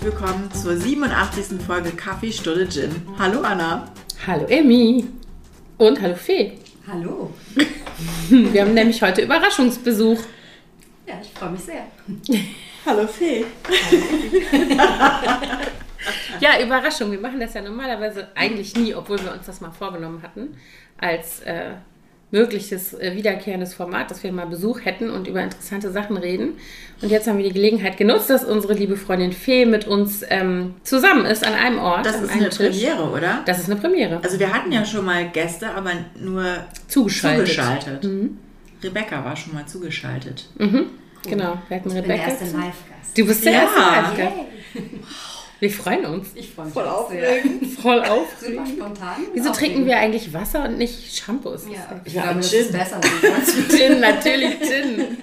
Herzlich willkommen zur 87. Folge Kaffee, Stunde Gin. Hallo Anna. Hallo Emmy. Und hallo Fee. Hallo. Wir haben nämlich heute Überraschungsbesuch. Ja, ich freue mich sehr. Hallo Fee. Ja, Überraschung. Wir machen das ja normalerweise eigentlich nie, obwohl wir uns das mal vorgenommen hatten, als äh, mögliches äh, wiederkehrendes Format, dass wir mal Besuch hätten und über interessante Sachen reden. Und jetzt haben wir die Gelegenheit genutzt, dass unsere liebe Freundin Fee mit uns ähm, zusammen ist an einem Ort. Das ist eine Tisch. Premiere, oder? Das ist eine Premiere. Also wir hatten ja schon mal Gäste, aber nur Zugeschaltet. zugeschaltet. Rebecca war schon mal zugeschaltet. Mhm. Genau, wir hatten Ich bin der Rebecca. erste Live-Gast. Du bist der Ja. erste Live-Gast. Wir freuen uns. Ich freue mich Voll aufregend. Voll aufregend. Super spontan. Wieso trinken wir eigentlich Wasser und nicht Shampoos? Ja, ich Ja, glaube, das Gin. ist besser. Gin, natürlich Gin.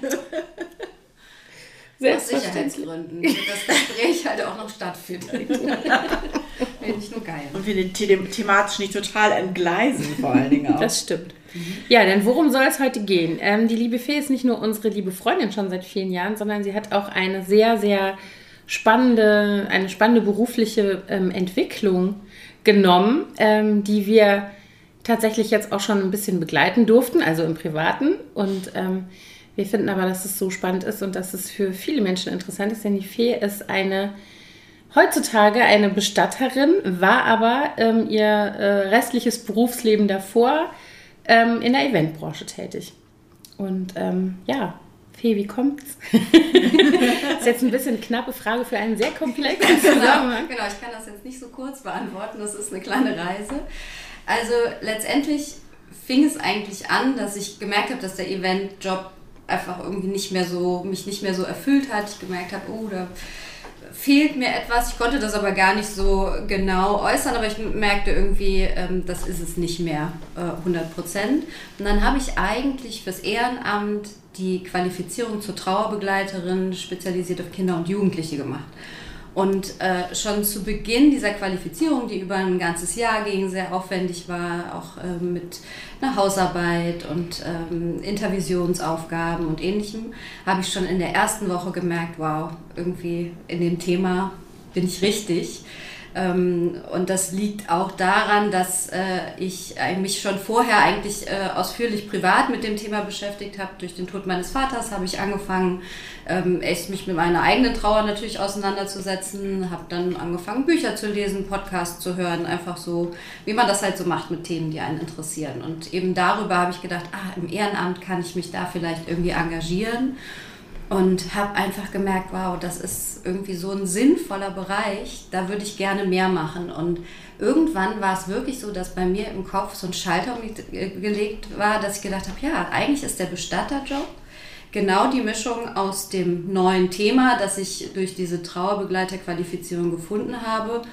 Aus. Sicherheitsgründen. damit Das Gespräch halt auch noch stattfindet. Finde ich nur geil. Und wir den the thematisch nicht total entgleisen, vor allen Dingen auch. Das stimmt. Ja, denn worum soll es heute gehen? Ähm, die liebe Fee ist nicht nur unsere liebe Freundin schon seit vielen Jahren, sondern sie hat auch eine sehr, sehr spannende, eine spannende berufliche ähm, Entwicklung genommen, ähm, die wir tatsächlich jetzt auch schon ein bisschen begleiten durften, also im Privaten. Und ähm, wir finden aber, dass es so spannend ist und dass es für viele Menschen interessant ist, denn die Fee ist eine heutzutage eine Bestatterin, war aber ähm, ihr äh, restliches Berufsleben davor ähm, in der Eventbranche tätig. Und ähm, ja, Fee, wie kommt's? ist jetzt ein bisschen knappe Frage für einen sehr komplexen Genau, Zusammenhang. genau, ich kann das jetzt nicht so kurz beantworten. Das ist eine kleine Reise. Also letztendlich fing es eigentlich an, dass ich gemerkt habe, dass der Eventjob einfach irgendwie nicht mehr so, mich nicht mehr so erfüllt hat. Ich gemerkt habe, oh, da fehlt mir etwas. Ich konnte das aber gar nicht so genau äußern, aber ich merkte irgendwie, ähm, das ist es nicht mehr äh, 100 Prozent. Und dann habe ich eigentlich fürs Ehrenamt die Qualifizierung zur Trauerbegleiterin spezialisiert auf Kinder und Jugendliche gemacht. Und äh, schon zu Beginn dieser Qualifizierung, die über ein ganzes Jahr ging, sehr aufwendig war, auch ähm, mit einer Hausarbeit und ähm, Intervisionsaufgaben und ähnlichem, habe ich schon in der ersten Woche gemerkt, wow, irgendwie in dem Thema bin ich richtig. Ähm, und das liegt auch daran, dass äh, ich mich schon vorher eigentlich äh, ausführlich privat mit dem Thema beschäftigt habe. Durch den Tod meines Vaters habe ich angefangen, ähm, echt mich mit meiner eigenen Trauer natürlich auseinanderzusetzen. Habe dann angefangen, Bücher zu lesen, Podcasts zu hören, einfach so, wie man das halt so macht mit Themen, die einen interessieren. Und eben darüber habe ich gedacht, ah, im Ehrenamt kann ich mich da vielleicht irgendwie engagieren und habe einfach gemerkt, wow, das ist irgendwie so ein sinnvoller Bereich, da würde ich gerne mehr machen. Und irgendwann war es wirklich so, dass bei mir im Kopf so ein Schalter umgelegt war, dass ich gedacht habe, ja, eigentlich ist der Bestatterjob genau die Mischung aus dem neuen Thema, das ich durch diese Trauerbegleiterqualifizierung gefunden habe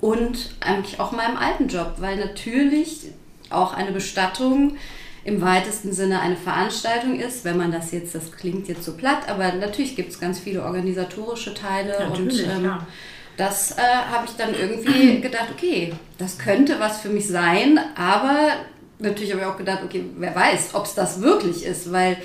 und eigentlich auch meinem alten Job, weil natürlich auch eine Bestattung im weitesten Sinne eine Veranstaltung ist, wenn man das jetzt, das klingt jetzt so platt, aber natürlich gibt es ganz viele organisatorische Teile Natürlich, und ähm, ja. das äh, habe ich dann irgendwie gedacht, okay, das könnte was für mich sein, aber natürlich habe ich auch gedacht, okay, wer weiß, ob es das wirklich ist, weil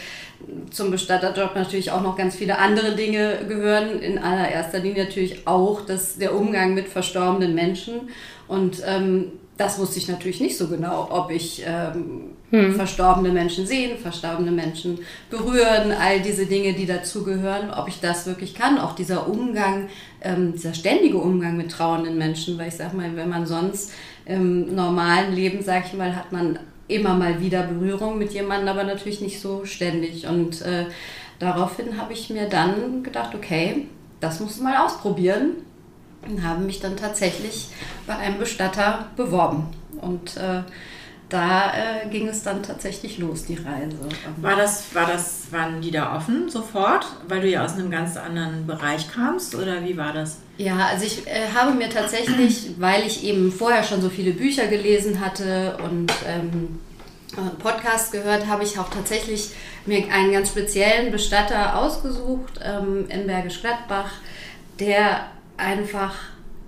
zum Bestatterjob natürlich auch noch ganz viele andere Dinge gehören. In allererster Linie natürlich auch das, der Umgang mit verstorbenen Menschen. Und ähm, das wusste ich natürlich nicht so genau, ob ich ähm, verstorbene Menschen sehen, verstorbene Menschen berühren, all diese Dinge, die dazugehören, ob ich das wirklich kann. Auch dieser Umgang, ähm, dieser ständige Umgang mit trauernden Menschen, weil ich sag mal, wenn man sonst im normalen Leben, sag ich mal, hat man immer mal wieder Berührung mit jemandem, aber natürlich nicht so ständig. Und äh, daraufhin habe ich mir dann gedacht, okay, das musst du mal ausprobieren. Und habe mich dann tatsächlich bei einem Bestatter beworben. Und äh, da äh, ging es dann tatsächlich los, die Reise. War das, war das, waren die da offen sofort, weil du ja aus einem ganz anderen Bereich kamst oder wie war das? Ja, also ich äh, habe mir tatsächlich, weil ich eben vorher schon so viele Bücher gelesen hatte und ähm, äh, Podcasts gehört, habe ich auch tatsächlich mir einen ganz speziellen Bestatter ausgesucht ähm, in Bergisch Gladbach, der einfach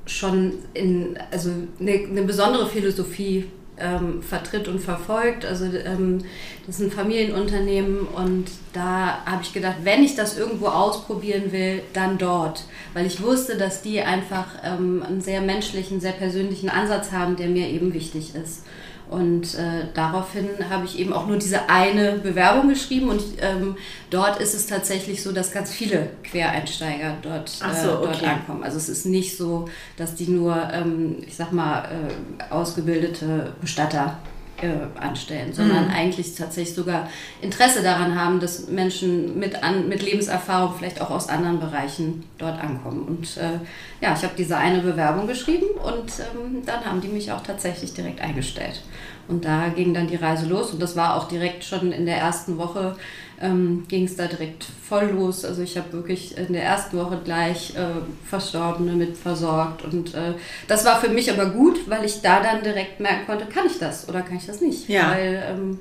schon in, also eine, eine besondere Philosophie ähm, vertritt und verfolgt. Also ähm, das ist ein Familienunternehmen und da habe ich gedacht, wenn ich das irgendwo ausprobieren will, dann dort. Weil ich wusste, dass die einfach ähm, einen sehr menschlichen, sehr persönlichen Ansatz haben, der mir eben wichtig ist. Und äh, daraufhin habe ich eben auch nur diese eine Bewerbung geschrieben und ähm, dort ist es tatsächlich so, dass ganz viele Quereinsteiger dort, Ach so, äh, dort okay. ankommen. Also es ist nicht so, dass die nur, ähm, ich sag mal, äh, ausgebildete Bestatter äh, anstellen, sondern Mhm. eigentlich tatsächlich sogar Interesse daran haben, dass Menschen mit, an, mit Lebenserfahrung vielleicht auch aus anderen Bereichen dort ankommen. Und äh, ja, ich habe diese eine Bewerbung geschrieben und ähm, dann haben die mich auch tatsächlich direkt eingestellt. Und da ging dann die Reise los und das war auch direkt schon in der ersten Woche ähm, ging es da direkt voll los. Also ich habe wirklich in der ersten Woche gleich äh, Verstorbene mit versorgt und äh, das war für mich aber gut, weil ich da dann direkt merken konnte, kann ich das oder kann ich das nicht? Ja. Weil ähm,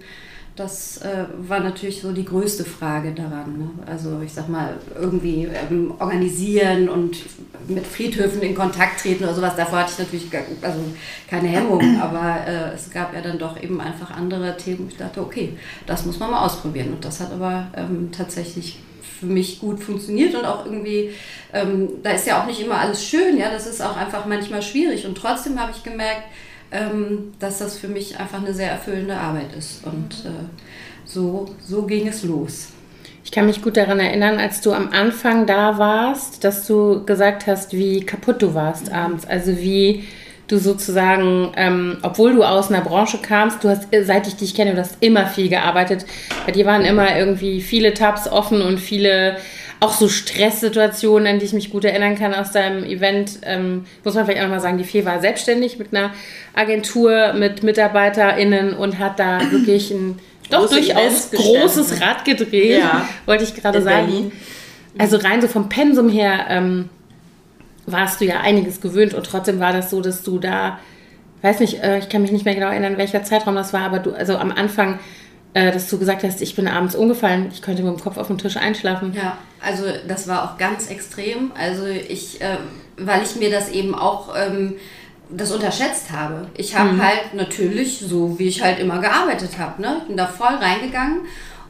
das äh, war natürlich so die größte Frage daran. Ne? Also ich sag mal, irgendwie ähm, organisieren und mit Friedhöfen in Kontakt treten oder sowas. Davor hatte ich natürlich gar, also keine Hemmung, aber äh, es gab ja dann doch eben einfach andere Themen. Ich dachte, okay, das muss man mal ausprobieren. Und das hat aber ähm, tatsächlich für mich gut funktioniert und auch irgendwie, ähm, da ist ja auch nicht immer alles schön, ja, das ist auch einfach manchmal schwierig und trotzdem habe ich gemerkt, ähm, dass das für mich einfach eine sehr erfüllende Arbeit ist und äh, so, so ging es los. Ich kann mich gut daran erinnern, als du am Anfang da warst, dass du gesagt hast, wie kaputt du warst abends. Also wie du sozusagen, ähm, obwohl du aus einer Branche kamst, du hast, seit ich dich kenne, du hast immer viel gearbeitet. Bei dir waren immer irgendwie viele Tabs offen und viele auch so Stresssituationen, an die ich mich gut erinnern kann aus deinem Event. Ähm, muss man vielleicht auch nochmal sagen, die Fee war selbstständig mit einer Agentur, mit MitarbeiterInnen und hat da wirklich ein doch Große durchaus großes? Rad gedreht, Ja. wollte ich gerade sagen. Berlin. Also rein so vom Pensum her ähm, warst du ja einiges gewöhnt und trotzdem war das so, dass du da, weiß nicht, äh, ich kann mich nicht mehr genau erinnern, welcher Zeitraum das war, aber du, also am Anfang, äh, dass du gesagt hast, ich bin abends umgefallen, ich könnte mit dem Kopf auf dem Tisch einschlafen. Ja, also das war auch ganz extrem. Also ich, äh, weil ich mir das eben auch ähm, das unterschätzt habe. Ich habe halt natürlich so, wie ich halt immer gearbeitet habe, ne? Ich bin da voll reingegangen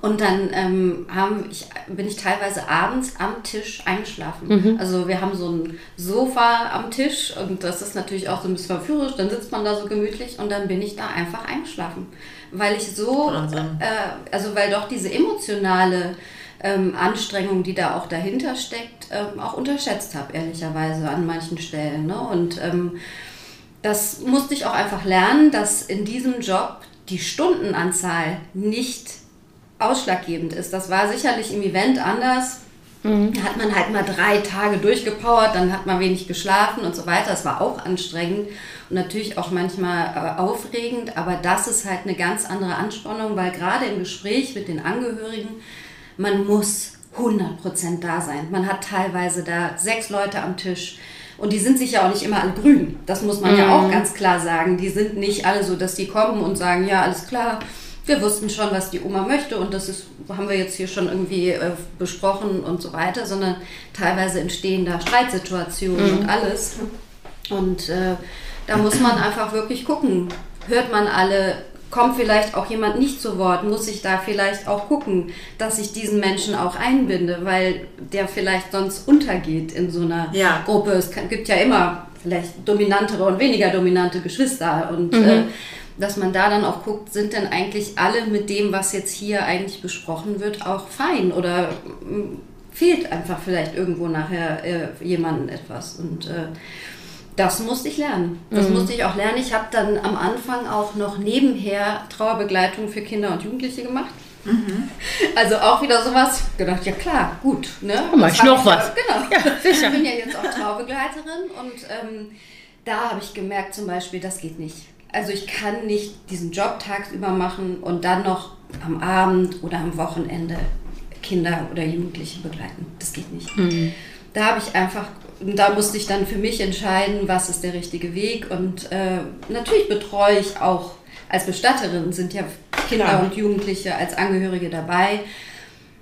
und dann ähm, haben, ich, bin ich teilweise abends am Tisch eingeschlafen. Also wir haben so ein Sofa am Tisch und das ist natürlich auch so ein bisschen verführerisch. Dann sitzt man da so gemütlich und dann bin ich da einfach eingeschlafen, weil ich so, äh, also weil doch diese emotionale ähm, Anstrengung, die da auch dahinter steckt, ähm, auch unterschätzt habe, ehrlicherweise an manchen Stellen. Ne? Und ähm, das musste ich auch einfach lernen, dass in diesem Job die Stundenanzahl nicht ausschlaggebend ist. Das war sicherlich im Event anders. Da hat man halt mal drei Tage durchgepowert, dann hat man wenig geschlafen und so weiter. Das war auch anstrengend und natürlich auch manchmal äh, aufregend, aber das ist halt eine ganz andere Anspannung, weil gerade im Gespräch mit den Angehörigen, man muss 100% da sein. Man hat teilweise da sechs Leute am Tisch. Und die sind sich ja auch nicht immer alle grün. Das muss man ja auch ganz klar sagen. Die sind nicht alle so, dass die kommen und sagen, ja, alles klar, wir wussten schon, was die Oma möchte und das ist, haben wir jetzt hier schon irgendwie äh, besprochen und so weiter, sondern teilweise entstehen da Streitsituationen und alles. Und äh, da muss man einfach wirklich gucken, hört man alle, kommt vielleicht auch jemand nicht zu Wort, muss ich da vielleicht auch gucken, dass ich diesen Menschen auch einbinde, weil der vielleicht sonst untergeht in so einer Ja. Gruppe. Es kann- gibt ja immer vielleicht dominantere und weniger dominante Geschwister und äh, dass man da dann auch guckt, sind denn eigentlich alle mit dem, was jetzt hier eigentlich besprochen wird, auch fein oder mm, fehlt einfach vielleicht irgendwo nachher äh, jemandem etwas und äh, das musste ich lernen. Das musste ich auch lernen. Ich habe dann am Anfang auch noch nebenher Trauerbegleitung für Kinder und Jugendliche gemacht. Also auch wieder sowas. Ich gedacht, ja klar, gut. Ne? mach Das ich noch ja- was. Genau. Ja, sicher. Ich bin ja jetzt auch Traubegleiterin und ähm, da habe ich gemerkt zum Beispiel, das geht nicht. Also ich kann nicht diesen Job tagsüber machen und dann noch am Abend oder am Wochenende Kinder oder Jugendliche begleiten. Das geht nicht. Da habe ich einfach, da musste ich dann für mich entscheiden, was ist der richtige Weg. Und äh, natürlich betreue ich auch als Bestatterin, sind ja Kinder Klar. und Jugendliche als Angehörige dabei.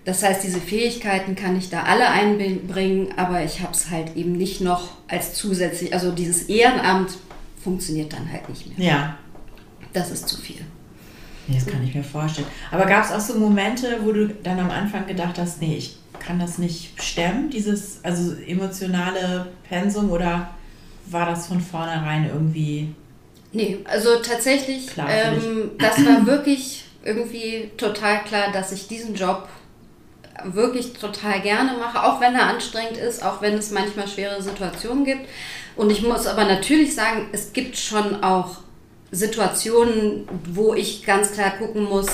Das heißt, diese Fähigkeiten kann ich da alle einbringen, aber ich habe es halt eben nicht noch als zusätzlich, also dieses Ehrenamt funktioniert dann halt nicht mehr. Ja. das ist zu viel. Das kann ich mir vorstellen. Aber gab es auch so Momente, wo du dann am Anfang gedacht hast, nee, ich kann das nicht stemmen, dieses also emotionale Pensum oder war das von vornherein irgendwie? Nee, also tatsächlich, ähm, das war wirklich irgendwie total klar, dass ich diesen Job wirklich total gerne mache, auch wenn er anstrengend ist, auch wenn es manchmal schwere Situationen gibt. Und ich muss aber natürlich sagen, es gibt schon auch Situationen, wo ich ganz klar gucken muss,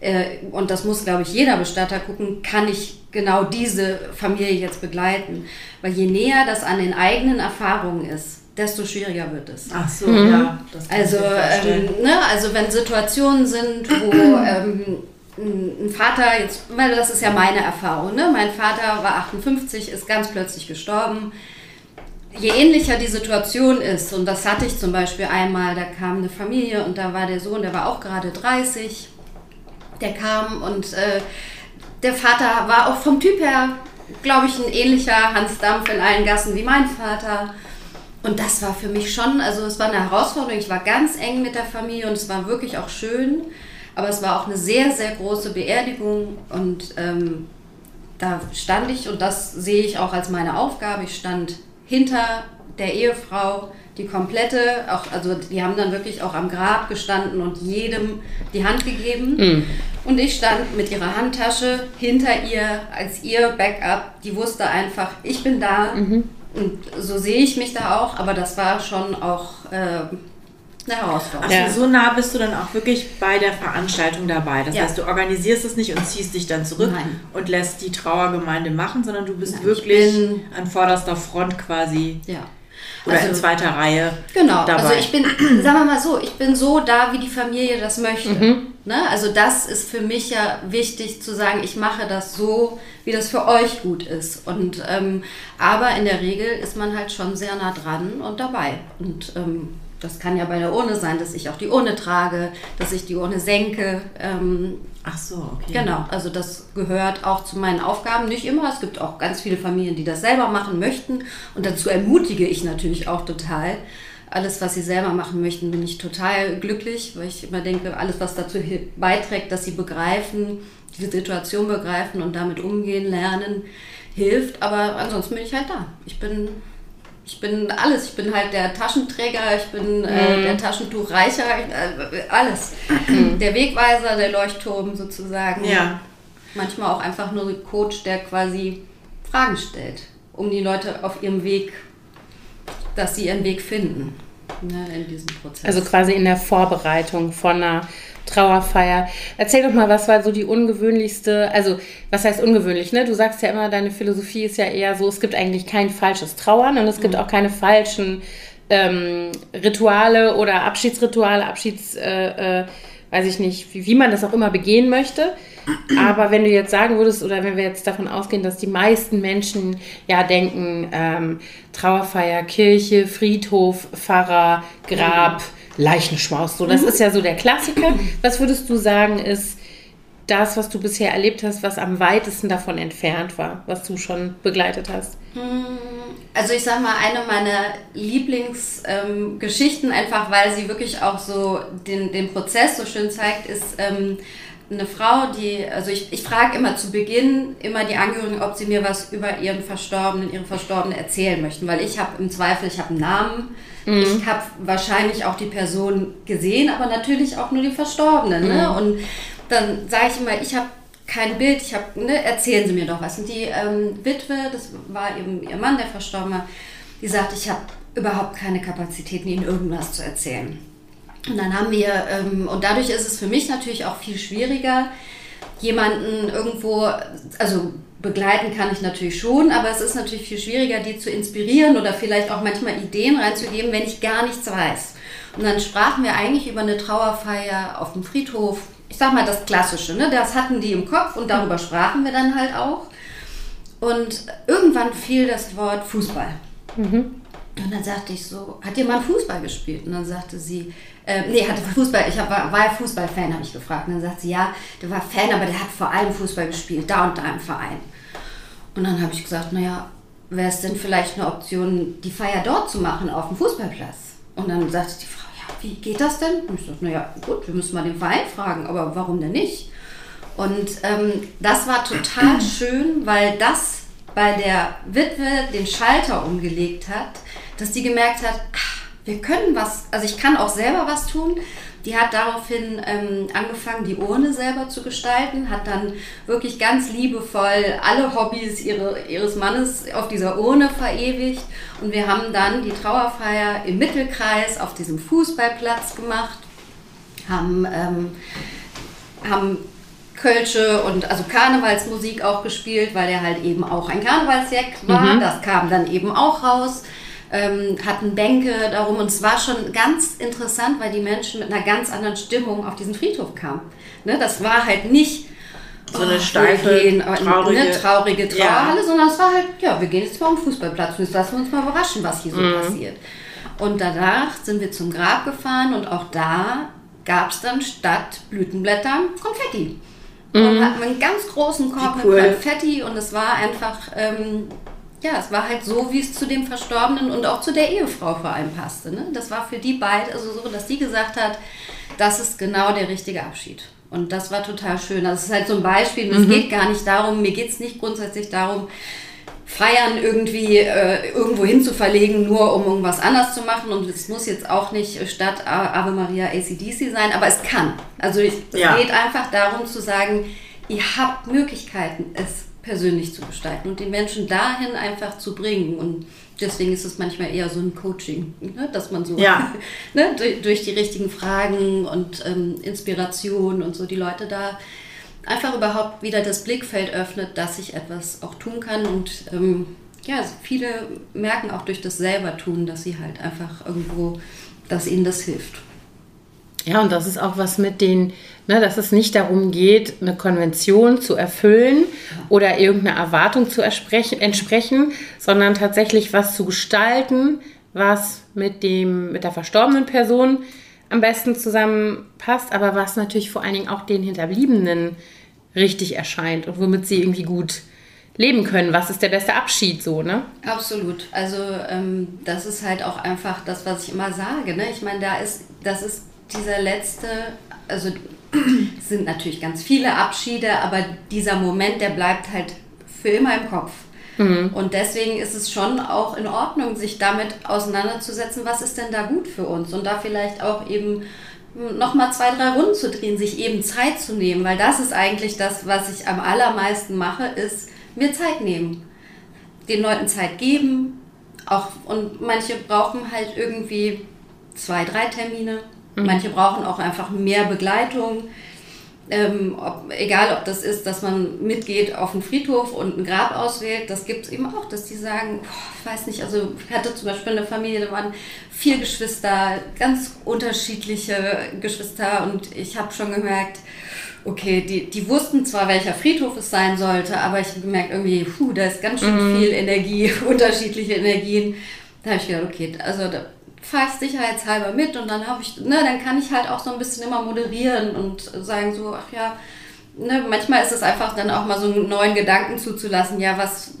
äh, und das muss, glaube ich, jeder Bestatter gucken, kann ich genau diese Familie jetzt begleiten. Weil je näher das an den eigenen Erfahrungen ist, desto schwieriger wird es. Ach so, mhm. ja. also, ähm, ne, also wenn Situationen sind, wo ähm, ein Vater, jetzt, das ist ja meine Erfahrung, ne? mein Vater war 58, ist ganz plötzlich gestorben. Je ähnlicher die Situation ist, und das hatte ich zum Beispiel einmal, da kam eine Familie und da war der Sohn, der war auch gerade 30, der kam und äh, der Vater war auch vom Typ her, glaube ich, ein ähnlicher Hans Dampf in allen Gassen wie mein Vater. Und das war für mich schon, also es war eine Herausforderung. Ich war ganz eng mit der Familie und es war wirklich auch schön. Aber es war auch eine sehr, sehr große Beerdigung und ähm, da stand ich und das sehe ich auch als meine Aufgabe. Ich stand hinter der Ehefrau, die komplette, auch, also die haben dann wirklich auch am Grab gestanden und jedem die Hand gegeben. Mhm. Und ich stand mit ihrer Handtasche hinter ihr als ihr Backup. Die wusste einfach, ich bin da. Mhm. Und so sehe ich mich da auch, aber das war schon auch äh, eine Herausforderung. Also ja. so nah bist du dann auch wirklich bei der Veranstaltung dabei. Das ja. heißt, du organisierst es nicht und ziehst dich dann zurück Nein. und lässt die Trauergemeinde machen, sondern du bist Nein, wirklich an vorderster Front quasi. Ja. Oder also, in zweiter Reihe. Genau, dabei. also ich bin, sagen wir mal so, ich bin so da, wie die Familie das möchte. Mhm. Ne? Also das ist für mich ja wichtig zu sagen, ich mache das so, wie das für euch gut ist. Und ähm, aber in der Regel ist man halt schon sehr nah dran und dabei. Und ähm, das kann ja bei der Urne sein, dass ich auch die Urne trage, dass ich die Urne senke. Ähm, Ach so, okay. Genau, also das gehört auch zu meinen Aufgaben. Nicht immer, es gibt auch ganz viele Familien, die das selber machen möchten. Und dazu ermutige ich natürlich auch total. Alles, was sie selber machen möchten, bin ich total glücklich, weil ich immer denke, alles, was dazu beiträgt, dass sie begreifen, die Situation begreifen und damit umgehen lernen, hilft. Aber ansonsten bin ich halt da. Ich bin ich bin alles. Ich bin halt der Taschenträger, ich bin äh, mhm. der Taschentuchreicher, äh, alles. Mhm. Der Wegweiser, der Leuchtturm sozusagen. Ja. Manchmal auch einfach nur ein Coach, der quasi Fragen stellt, um die Leute auf ihrem Weg, dass sie ihren Weg finden ne, in diesem Prozess. Also quasi in der Vorbereitung von einer Trauerfeier. Erzähl doch mal, was war so die ungewöhnlichste, also was heißt ungewöhnlich, ne? Du sagst ja immer, deine Philosophie ist ja eher so, es gibt eigentlich kein falsches Trauern und es gibt mhm. auch keine falschen ähm, Rituale oder Abschiedsrituale, Abschieds, äh, äh, weiß ich nicht, wie, wie man das auch immer begehen möchte. Aber wenn du jetzt sagen würdest, oder wenn wir jetzt davon ausgehen, dass die meisten Menschen ja denken, ähm, Trauerfeier, Kirche, Friedhof, Pfarrer, Grab, mhm Leichenschmaus. So, das mhm. ist ja so der Klassiker. Was würdest du sagen, ist das, was du bisher erlebt hast, was am weitesten davon entfernt war, was du schon begleitet hast? Hm, also ich sag mal, eine meiner Lieblingsgeschichten, ähm, einfach weil sie wirklich auch so den, den Prozess so schön zeigt, ist ähm, eine Frau, die, also ich, ich frage immer zu Beginn immer die Angehörigen, ob sie mir was über ihren Verstorbenen, ihre Verstorbenen erzählen möchten, weil ich habe im Zweifel, ich habe einen Namen, mhm. ich habe wahrscheinlich auch die Person gesehen, aber natürlich auch nur die Verstorbenen. Ne? Mhm. Und dann sage ich immer, ich habe kein Bild, ich habe, ne, erzählen Sie mir doch was. Und die ähm, Witwe, das war eben ihr Mann, der Verstorbene, die sagt, ich habe überhaupt keine Kapazitäten, Ihnen irgendwas zu erzählen. Und dann haben wir, ähm, und dadurch ist es für mich natürlich auch viel schwieriger, jemanden irgendwo, also begleiten kann ich natürlich schon, aber es ist natürlich viel schwieriger, die zu inspirieren oder vielleicht auch manchmal Ideen reinzugeben, wenn ich gar nichts weiß. Und dann sprachen wir eigentlich über eine Trauerfeier auf dem Friedhof. Ich sag mal das Klassische, ne? das hatten die im Kopf und darüber sprachen wir dann halt auch. Und irgendwann fiel das Wort Fußball. Mhm. Und dann sagte ich so, hat jemand Fußball gespielt? Und dann sagte sie, äh, nee, hatte Fußball, ich hab, war, war Fußballfan, habe ich gefragt. Und dann sagt sie, ja, der war Fan, aber der hat vor allem Fußball gespielt, da und da im Verein. Und dann habe ich gesagt, naja, wäre es denn vielleicht eine Option, die Feier dort zu machen, auf dem Fußballplatz? Und dann sagte die Frau, ja, wie geht das denn? Und ich so, naja, gut, wir müssen mal den Verein fragen, aber warum denn nicht? Und ähm, das war total schön, weil das bei der Witwe den Schalter umgelegt hat, dass die gemerkt hat, ach, wir können was, also ich kann auch selber was tun. Die hat daraufhin ähm, angefangen, die Urne selber zu gestalten, hat dann wirklich ganz liebevoll alle Hobbys ihre, ihres Mannes auf dieser Urne verewigt. Und wir haben dann die Trauerfeier im Mittelkreis auf diesem Fußballplatz gemacht, haben, ähm, haben Kölsche und also Karnevalsmusik auch gespielt, weil er halt eben auch ein Karnevalsjack war. Mhm. Das kam dann eben auch raus ähm, hatten Bänke darum und es war schon ganz interessant, weil die Menschen mit einer ganz anderen Stimmung auf diesen Friedhof kamen. Ne, das war halt nicht so eine oh, steife, gehen, traurige, eine traurige Trauerhalle, ja. sondern es war halt, ja, wir gehen jetzt mal am Fußballplatz und jetzt lassen wir uns mal überraschen, was hier so mhm. passiert. Und danach sind wir zum Grab gefahren und auch da gab es dann statt Blütenblättern Konfetti. Mhm. Und hatten einen ganz großen Korb cool. mit Konfetti und es war einfach ähm, ja, es war halt so, wie es zu dem Verstorbenen und auch zu der Ehefrau vor allem passte. Ne? Das war für die beide also so, dass sie gesagt hat, das ist genau der richtige Abschied. Und das war total schön. Das ist halt so ein Beispiel. Und mhm. es geht gar nicht darum, mir geht es nicht grundsätzlich darum, Feiern irgendwie äh, irgendwo hin zu verlegen, nur um irgendwas anders zu machen. Und es muss jetzt auch nicht statt Ave Maria ACDC sein, aber es kann. Also es ja. geht einfach darum zu sagen, ihr habt Möglichkeiten. Es persönlich zu gestalten und die Menschen dahin einfach zu bringen. Und deswegen ist es manchmal eher so ein Coaching, ne? dass man so ja. ne? durch, durch, die richtigen Fragen und ähm, Inspiration und so die Leute da einfach überhaupt wieder das Blickfeld öffnet, dass ich etwas auch tun kann. Und ähm, ja, viele merken auch durch das selber tun, dass sie halt einfach irgendwo, dass ihnen das hilft. Ja, und das ist auch was mit den, ne, dass es nicht darum geht, eine Konvention zu erfüllen oder irgendeine Erwartung zu entsprechen, sondern tatsächlich was zu gestalten, was mit, dem, mit der verstorbenen Person am besten zusammenpasst, aber was natürlich vor allen Dingen auch den Hinterbliebenen richtig erscheint und womit sie irgendwie gut leben können. Was ist der beste Abschied so, ne? Absolut. Also ähm, das ist halt auch einfach das, was ich immer sage. Ne? Ich meine, da ist, das ist dieser letzte, also es sind natürlich ganz viele Abschiede, aber dieser Moment, der bleibt halt für immer im Kopf. Mhm. Und deswegen ist es schon auch in Ordnung, sich damit auseinanderzusetzen, was ist denn da gut für uns und da vielleicht auch eben nochmal zwei, drei Runden zu drehen, sich eben Zeit zu nehmen, weil das ist eigentlich das, was ich am allermeisten mache, ist mir Zeit nehmen. Den Leuten Zeit geben, auch und manche brauchen halt irgendwie zwei, drei Termine, Mhm. Manche brauchen auch einfach mehr Begleitung. Ähm, ob, egal, ob das ist, dass man mitgeht auf den Friedhof und ein Grab auswählt, das gibt es eben auch, dass die sagen, boah, ich weiß nicht, also ich hatte zum Beispiel eine Familie, da waren vier Geschwister, ganz unterschiedliche Geschwister und ich habe schon gemerkt, okay, die, die wussten zwar, welcher Friedhof es sein sollte, aber ich habe gemerkt, irgendwie, puh, da ist ganz schön mhm. viel Energie, unterschiedliche Energien. Da habe ich gedacht, okay, also da, fahre ich sicherheitshalber mit und dann habe ich, ne, dann kann ich halt auch so ein bisschen immer moderieren und sagen so, ach ja, ne, manchmal ist es einfach dann auch mal so einen neuen Gedanken zuzulassen, ja, was,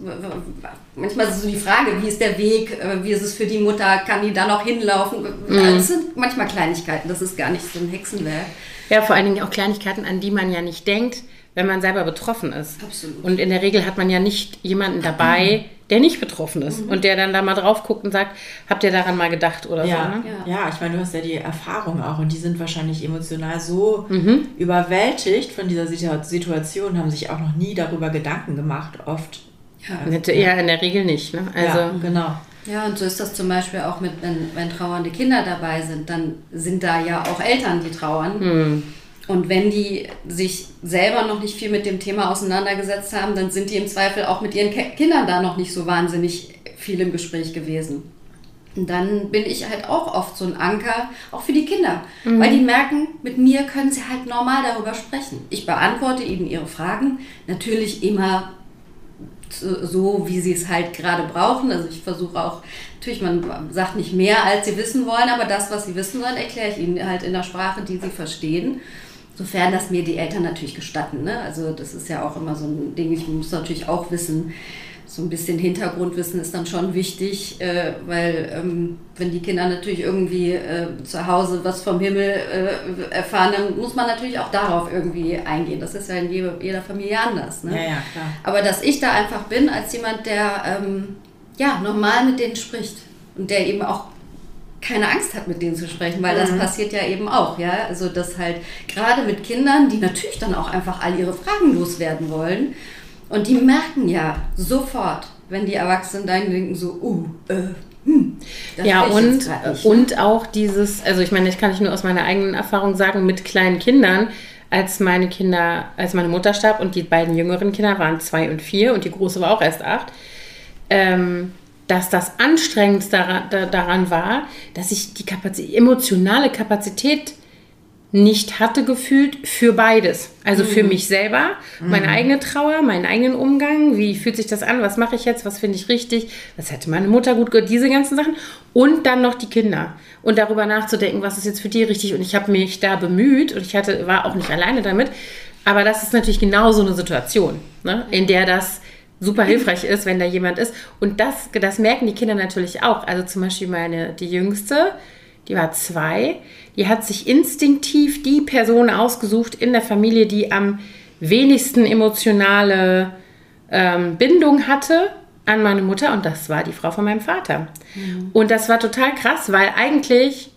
manchmal ist es so die Frage, wie ist der Weg, äh, wie ist es für die Mutter, kann die da noch hinlaufen? Mhm. Das sind manchmal Kleinigkeiten, das ist gar nicht so ein Hexenwerk. Ja, vor allen Dingen auch Kleinigkeiten, an die man ja nicht denkt, wenn man selber betroffen ist. Absolut. Und in der Regel hat man ja nicht jemanden dabei, der nicht betroffen ist mhm. und der dann da mal drauf guckt und sagt, habt ihr daran mal gedacht oder ja, so. Ne? Ja. ja, ich meine, du hast ja die Erfahrung auch und die sind wahrscheinlich emotional so mhm. überwältigt von dieser Situation, haben sich auch noch nie darüber Gedanken gemacht, oft. Ja, ja. in der Regel nicht. Ne? Also, ja, genau. Ja, und so ist das zum Beispiel auch mit, wenn, wenn trauernde Kinder dabei sind, dann sind da ja auch Eltern, die trauern. Mhm. Und wenn die sich selber noch nicht viel mit dem Thema auseinandergesetzt haben, dann sind die im Zweifel auch mit ihren Kindern da noch nicht so wahnsinnig viel im Gespräch gewesen. Und dann bin ich halt auch oft so ein Anker, auch für die Kinder, mhm. weil die merken, mit mir können sie halt normal darüber sprechen. Ich beantworte ihnen ihre Fragen, natürlich immer so, wie sie es halt gerade brauchen. Also ich versuche auch, natürlich, man sagt nicht mehr, als sie wissen wollen, aber das, was sie wissen wollen, erkläre ich ihnen halt in der Sprache, die sie verstehen. Sofern das mir die Eltern natürlich gestatten. Ne? Also das ist ja auch immer so ein Ding, ich muss natürlich auch wissen, so ein bisschen Hintergrundwissen ist dann schon wichtig, äh, weil ähm, wenn die Kinder natürlich irgendwie äh, zu Hause was vom Himmel äh, erfahren, dann muss man natürlich auch darauf irgendwie eingehen. Das ist ja in jeder, jeder Familie anders. Ne? Ja, ja, klar. Aber dass ich da einfach bin als jemand, der ähm, ja, normal mit denen spricht und der eben auch keine Angst hat, mit denen zu sprechen, weil das Mhm. passiert ja eben auch, ja. Also das halt gerade mit Kindern, die natürlich dann auch einfach all ihre Fragen loswerden wollen und die merken ja sofort, wenn die Erwachsenen dann denken so, uh, äh, hm, das Ja, und, nicht, und auch dieses, also ich meine, ich kann ich nur aus meiner eigenen Erfahrung sagen, mit kleinen Kindern, als meine Kinder, als meine Mutter starb und die beiden jüngeren Kinder waren zwei und vier und die große war auch erst acht, ähm, dass das Anstrengendste daran, da, daran war, dass ich die Kapazität, emotionale Kapazität nicht hatte gefühlt für beides. Also für mich selber, meine eigene Trauer, meinen eigenen Umgang, wie fühlt sich das an, was mache ich jetzt, was finde ich richtig, was hätte meine Mutter gut gehört, diese ganzen Sachen. Und dann noch die Kinder. Und darüber nachzudenken, was ist jetzt für die richtig. Und ich habe mich da bemüht und ich hatte, war auch nicht alleine damit. Aber das ist natürlich genau so eine Situation, ne, in der das super hilfreich ist, wenn da jemand ist. Und das, das merken die Kinder natürlich auch. Also zum Beispiel meine, die Jüngste, die war zwei, die hat sich instinktiv die Person ausgesucht in der Familie, die am wenigsten emotionale ähm, Bindung hatte an meine Mutter und das war die Frau von meinem Vater. Und das war total krass, weil eigentlich,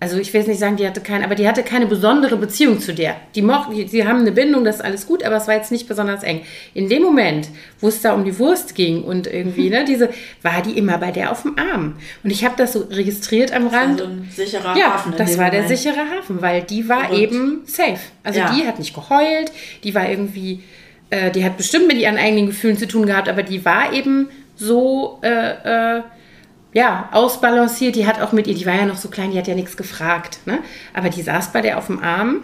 also ich will jetzt nicht sagen, die hatte keine, aber die hatte keine besondere Beziehung zu der. Die mochten, die, sie haben eine Bindung, das ist alles gut, aber es war jetzt nicht besonders eng. In dem Moment, wo es da um die Wurst ging und irgendwie, ne, diese, war die immer bei der auf dem Arm. Und ich habe das so registriert am Rand. Also ein sicherer Ja, Hafen. das war der Moment. sichere Hafen, weil die war Verrückt. eben safe. Also Ja. die hat nicht geheult, die war irgendwie, äh, die hat bestimmt mit ihren eigenen Gefühlen zu tun gehabt, aber die war eben so, äh, äh, ja, ausbalanciert. Die hat auch mit ihr, die war ja noch so klein, die hat ja nichts gefragt, ne? Aber die saß bei der auf dem Arm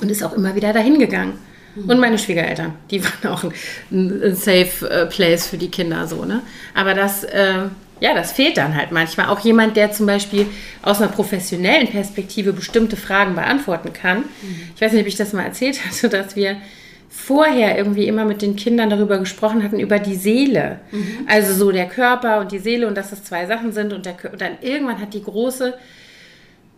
und ist auch immer wieder dahin gegangen. Und meine Schwiegereltern, die waren auch ein, ein safe äh, place für die Kinder so, ne? Aber das, äh, ja, das fehlt dann halt manchmal. Auch jemand, der zum Beispiel aus einer professionellen Perspektive bestimmte Fragen beantworten kann. Ich weiß nicht, ob ich das mal erzählt hatte, dass wir vorher irgendwie immer mit den Kindern darüber gesprochen hatten, über die Seele. Also so der Körper und die Seele und dass das zwei Sachen sind. Und, der, und dann irgendwann hat die große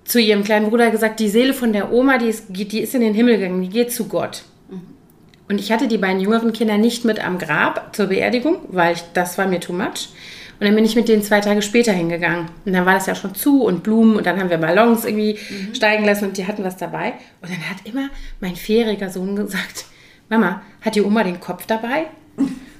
zu ihrem kleinen Bruder gesagt, die Seele von der Oma, die ist, die ist in den Himmel gegangen, die geht zu Gott. Und ich hatte die beiden jüngeren Kinder nicht mit am Grab zur Beerdigung, weil ich, das war mir too much. Und dann bin ich mit denen zwei Tage später hingegangen. Und dann war das ja schon zu und Blumen und dann haben wir Ballons irgendwie steigen lassen und die hatten was dabei. Und dann hat immer mein vierjähriger Sohn gesagt, Mama, hat die Oma den Kopf dabei?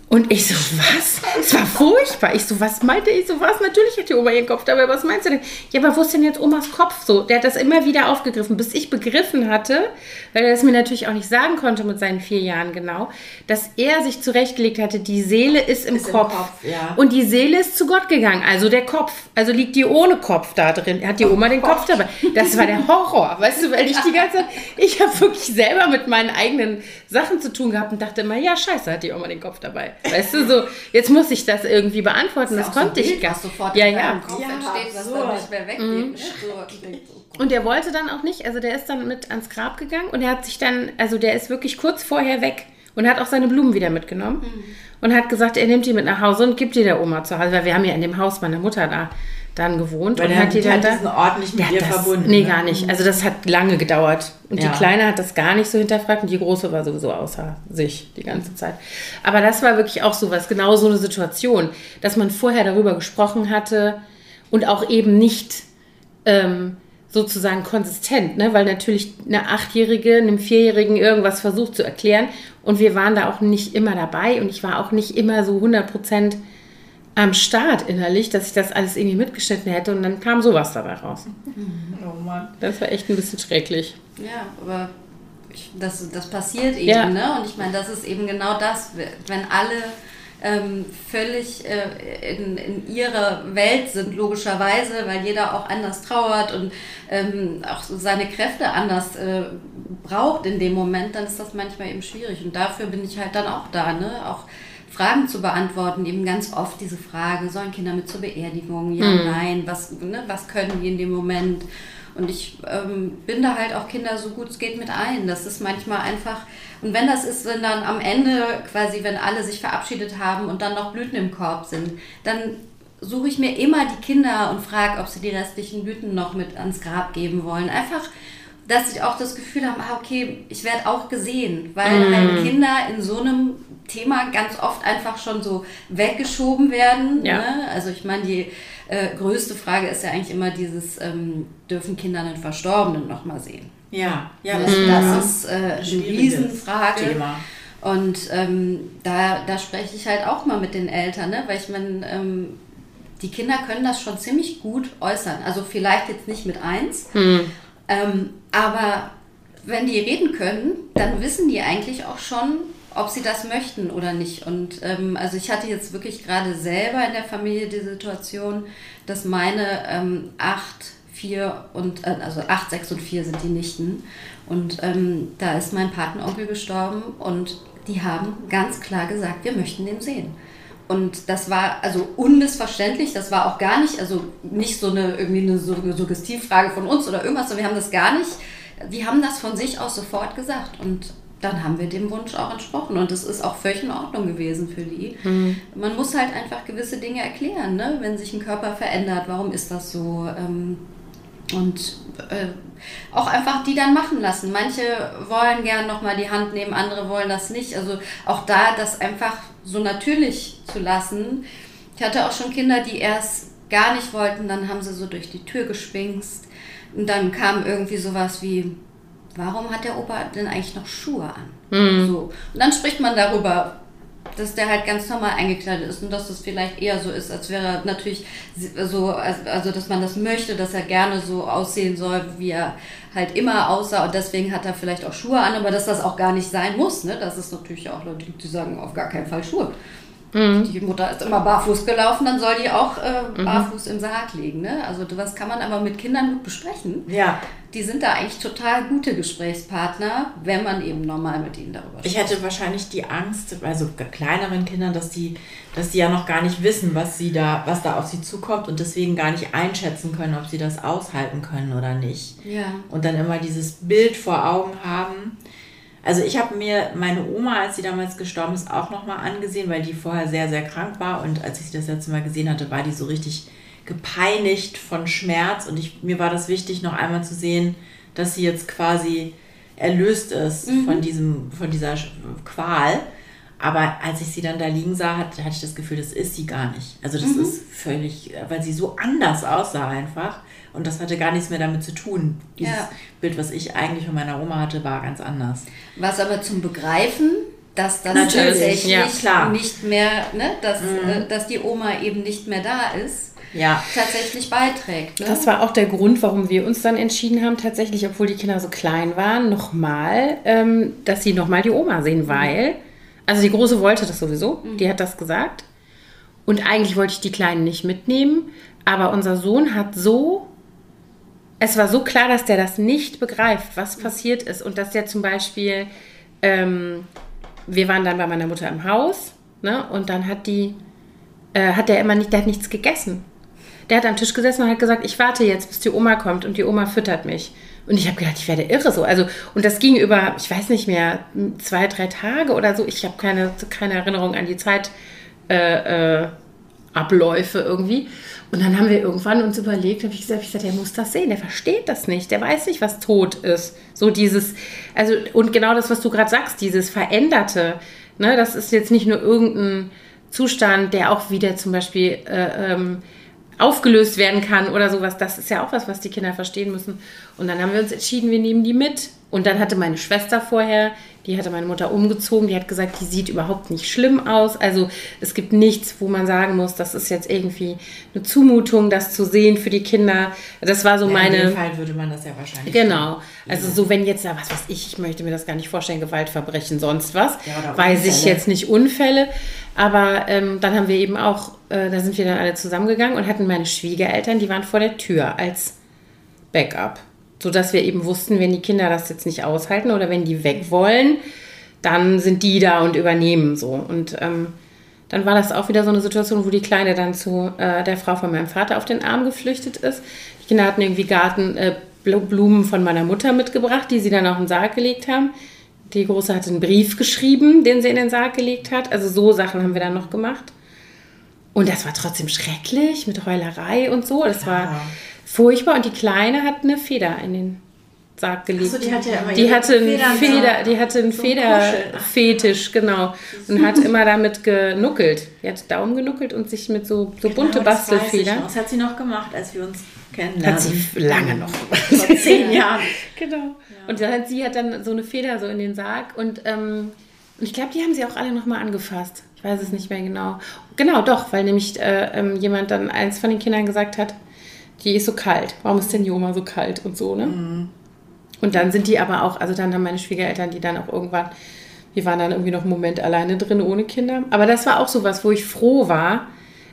Und ich so, was? Es war furchtbar. Ich so, was meinte ich so, was? Natürlich hat die Oma ihren Kopf dabei. Was meinst du denn? Ja, aber wo ist denn jetzt Omas Kopf so? Der hat das immer wieder aufgegriffen, bis ich begriffen hatte, weil er das mir natürlich auch nicht sagen konnte mit seinen vier Jahren genau, dass er sich zurechtgelegt hatte, die Seele ist im Ist im Kopf. Kopf, ja. Und die Seele ist zu Gott gegangen, also der Kopf. Also liegt die ohne Kopf da drin. Hat die Oma den Kopf dabei. Das war der Horror, weißt du, weil ich die ganze Zeit, ich habe wirklich selber mit meinen eigenen Sachen zu tun gehabt und dachte immer, ja, scheiße, hat die Oma den Kopf dabei. Weißt du, so, jetzt muss ich das irgendwie beantworten, das, auch konnte so ein ich gar sofort Ja, ja. Kopf Ja, entsteht, was absurd. dann nicht mehr weggeht. Mhm. So, und der wollte dann auch nicht, also der ist dann mit ans Grab gegangen und er hat sich dann, also der ist wirklich kurz vorher weg und hat auch seine Blumen wieder mitgenommen und hat gesagt, er nimmt die mit nach Hause und gibt die der Oma zu Hause, weil wir haben ja in dem Haus meiner Mutter da dann gewohnt Weil und hat die hat dann da. diesen Ort nicht mit ihr das, verbunden. Nee, ne? gar nicht. Also das hat lange gedauert. Und Ja. die Kleine hat das gar nicht so hinterfragt und die Große war sowieso außer sich die ganze Zeit. Aber das war wirklich auch sowas, genau so eine Situation, dass man vorher darüber gesprochen hatte und auch eben nicht ähm, sozusagen konsistent, ne? weil natürlich eine Achtjährige einem Vierjährigen irgendwas versucht zu erklären und wir waren da auch nicht immer dabei und ich war auch nicht immer so 100 Prozent am Start innerlich, dass ich das alles irgendwie mitgeschnitten hätte und dann kam sowas dabei raus. Oh Mann. Das war echt ein bisschen schrecklich. Ja, aber ich, das, das passiert eben, Ja. ne? Und ich meine, das ist eben genau das, wenn alle ähm, völlig äh, in, in ihrer Welt sind, logischerweise, weil jeder auch anders trauert und ähm, auch so seine Kräfte anders äh, braucht in dem Moment, dann ist das manchmal eben schwierig. Und dafür bin ich halt dann auch da, ne? Auch Fragen zu beantworten. Eben ganz oft diese Frage, sollen Kinder mit zur Beerdigung? Ja, mhm. nein, was, ne, was können die in dem Moment? Und ich ähm, binde halt auch Kinder so gut es geht mit ein. Das ist manchmal einfach, und wenn das ist, wenn dann am Ende quasi, wenn alle sich verabschiedet haben und dann noch Blüten im Korb sind, dann suche ich mir immer die Kinder und frage, ob sie die restlichen Blüten noch mit ans Grab geben wollen. Einfach, dass sie auch das Gefühl haben, ah, okay, ich werde auch gesehen, weil mm. halt Kinder in so einem Thema ganz oft einfach schon so weggeschoben werden. Ja. Ne? Also ich meine, die äh, größte Frage ist ja eigentlich immer dieses, ähm, dürfen Kinder einen Verstorbenen nochmal sehen? Ja, ja, das, das ist äh, eine Riesenfrage. Thema. Und ähm, da, da spreche ich halt auch mal mit den Eltern, ne? weil ich meine, ähm, die Kinder können das schon ziemlich gut äußern. Also vielleicht jetzt nicht mit eins, hm. Ähm, aber wenn die reden können, dann wissen die eigentlich auch schon, ob sie das möchten oder nicht. Und ähm, also ich hatte jetzt wirklich gerade selber in der Familie die Situation, dass meine ähm, acht, vier und äh, also acht, sechs und vier sind die Nichten. Und ähm, da ist mein Patenonkel gestorben und die haben ganz klar gesagt, wir möchten den sehen. Und das war also unmissverständlich, das war auch gar nicht, also nicht so eine irgendwie eine Suggestivfrage von uns oder irgendwas, sondern wir haben das gar nicht, die haben das von sich aus sofort gesagt und dann haben wir dem Wunsch auch entsprochen und das ist auch völlig in Ordnung gewesen für die. Mhm. Man muss halt einfach gewisse Dinge erklären, ne? wenn sich ein Körper verändert, warum ist das so? Ähm, und äh, auch einfach die dann machen lassen. Manche wollen gern nochmal die Hand nehmen, andere wollen das nicht. Also auch da das einfach so natürlich zu lassen. Ich hatte auch schon Kinder, die erst gar nicht wollten, dann haben sie so durch die Tür geschwingst und dann kam irgendwie sowas wie, warum hat der Opa denn eigentlich noch Schuhe an? Mhm. So. Und dann spricht man darüber, dass der halt ganz normal eingekleidet ist und dass das vielleicht eher so ist, als wäre er natürlich so, also dass man das möchte, dass er gerne so aussehen soll, wie er halt immer aussah und deswegen hat er vielleicht auch Schuhe an, aber dass das auch gar nicht sein muss, ne? Das ist natürlich auch Leute, die sagen auf gar keinen Fall Schuhe. Mhm. Die Mutter ist immer barfuß gelaufen, dann soll die auch äh, mhm. barfuß im Sarg liegen. Ne? Also das kann man aber mit Kindern gut besprechen. Ja. Die sind da eigentlich total gute Gesprächspartner, wenn man eben normal mit ihnen darüber spricht. Ich hätte wahrscheinlich die Angst, also kleineren Kindern, dass die, dass die ja noch gar nicht wissen, was sie da, was da auf sie zukommt und deswegen gar nicht einschätzen können, ob sie das aushalten können oder nicht. Ja. Und dann immer dieses Bild vor Augen haben also ich habe mir meine Oma, als sie damals gestorben ist, auch nochmal angesehen, weil die vorher sehr, sehr krank war. Und als ich sie das letzte Mal gesehen hatte, war die so richtig gepeinigt von Schmerz. Und ich, mir war das wichtig, noch einmal zu sehen, dass sie jetzt quasi erlöst ist mhm. von, diesem, von dieser Qual. Aber als ich sie dann da liegen sah, hatte, hatte ich das Gefühl, das ist sie gar nicht. Also das mhm. ist völlig, weil sie so anders aussah einfach. Und das hatte gar nichts mehr damit zu tun. Dieses ja. Bild, was ich eigentlich von meiner Oma hatte, war ganz anders. Was aber zum Begreifen, dass das Natürlich, tatsächlich ja, nicht mehr, ne, dass, mhm. äh, dass die Oma eben nicht mehr da ist. Ja. tatsächlich beiträgt. Ne? Das war auch der Grund, warum wir uns dann entschieden haben, tatsächlich, obwohl die Kinder so klein waren, nochmal, ähm, dass sie nochmal die Oma sehen, mhm. weil, also die Große wollte das sowieso, mhm. die hat das gesagt. Und eigentlich wollte ich die Kleinen nicht mitnehmen, aber unser Sohn hat so es war so klar, dass der das nicht begreift, was passiert ist. Und dass der zum Beispiel, ähm, wir waren dann bei meiner Mutter im Haus, ne? Und dann hat die, äh, hat der immer nicht, der hat nichts gegessen. Der hat am Tisch gesessen und hat gesagt, ich warte jetzt, bis die Oma kommt und die Oma füttert mich. Und ich habe gedacht, ich werde irre so. Also, und das ging über, ich weiß nicht mehr, zwei, drei Tage oder so. Ich habe keine, keine Erinnerung an die Zeitabläufe äh, äh, irgendwie. Und dann haben wir irgendwann uns überlegt, habe ich gesagt, ich gesagt, der muss das sehen, der versteht das nicht, der weiß nicht, was tot ist. So dieses, also, und genau das, was du gerade sagst, dieses Veränderte, ne, das ist jetzt nicht nur irgendein Zustand, der auch wieder zum Beispiel äh, ähm, aufgelöst werden kann oder sowas. Das ist ja auch was, was die Kinder verstehen müssen. Und dann haben wir uns entschieden, wir nehmen die mit. Und dann hatte meine Schwester vorher die hatte meine Mutter umgezogen, die hat gesagt, die sieht überhaupt nicht schlimm aus. Also es gibt nichts, wo man sagen muss, das ist jetzt irgendwie eine Zumutung, das zu sehen für die Kinder. Das war so ja, meine. In dem Fall würde man das ja wahrscheinlich. Genau. Also so wenn jetzt, was weiß ich, ich möchte mir das gar nicht vorstellen, Gewaltverbrechen, sonst was. Ja, weiß ich jetzt nicht Unfälle. Aber ähm, dann haben wir eben auch, äh, da sind wir dann alle zusammengegangen und hatten meine Schwiegereltern, die waren vor der Tür als Backup sodass wir eben wussten, wenn die Kinder das jetzt nicht aushalten oder wenn die weg wollen, dann sind die da und übernehmen so. Und ähm, Dann war das auch wieder so eine Situation, wo die Kleine dann zu äh, der Frau von meinem Vater auf den Arm geflüchtet ist. Die Kinder hatten irgendwie Garten, äh, von meiner Mutter mitgebracht, die sie dann auf den Sarg gelegt haben. Die Große hat einen Brief geschrieben, den sie in den Sarg gelegt hat. Also so Sachen haben wir dann noch gemacht. Und das war trotzdem schrecklich mit Heulerei und so. Das war furchtbar. Und die Kleine hat eine Feder in den Sarg gelegt. Ach so, die hatte ja immer die hatte einen Feder, die hatte einen So. Federfetisch, genau. Und hat immer damit genuckelt. Die hat Daumen genuckelt und sich mit so, so bunte Genau, ich Bastelfedern. Das hat sie noch gemacht, als wir uns kennenlernen. Hat sie lange noch. Vor zehn Jahren. Genau. Und dann hat sie hat dann so eine Feder so in den Sarg und ähm, und ich glaube, die haben sie auch alle nochmal angefasst. Ich weiß es nicht mehr genau. Genau, doch, weil nämlich äh, ähm, jemand dann eins von den Kindern gesagt hat, die ist so kalt. Warum ist denn die Oma so kalt und so, ne? Und dann sind die aber auch, also dann haben meine Schwiegereltern die dann auch irgendwann, wir waren dann irgendwie noch einen Moment alleine drin ohne Kinder. Aber das war auch so was, wo ich froh war,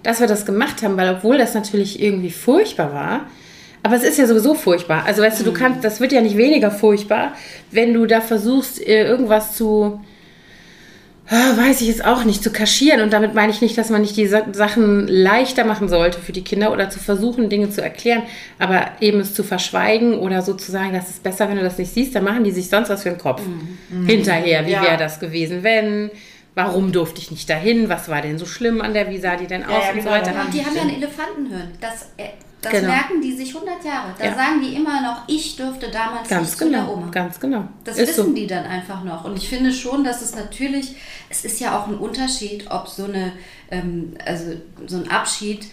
dass wir das gemacht haben, weil obwohl das natürlich irgendwie furchtbar war, aber es ist ja sowieso furchtbar. Also weißt du, du kannst, das wird ja nicht weniger furchtbar, wenn du da versuchst, äh, irgendwas zu, weiß ich jetzt auch nicht, zu kaschieren. Und damit meine ich nicht, dass man nicht die Sa Sachen leichter machen sollte für die Kinder oder zu versuchen, Dinge zu erklären, aber eben es zu verschweigen oder sozusagen, das ist besser, wenn du das nicht siehst, dann machen die sich sonst was für den Kopf. Hinterher, wie Ja. wäre das gewesen, wenn? Warum durfte ich nicht dahin? Was war denn so schlimm an der? Wie sah die denn aus? ja, und so genau. weiter. Die haben ja ein Elefantenhirn. Das, äh, das Genau. merken die sich 100 Jahre. Da Ja. sagen die immer noch, ich dürfte damals Ganz nicht zu der genau, Oma. ganz genau. Das ist wissen so. die dann einfach noch. Und ich finde schon, dass es natürlich, es ist ja auch ein Unterschied, ob so eine, ähm, also so ein Abschied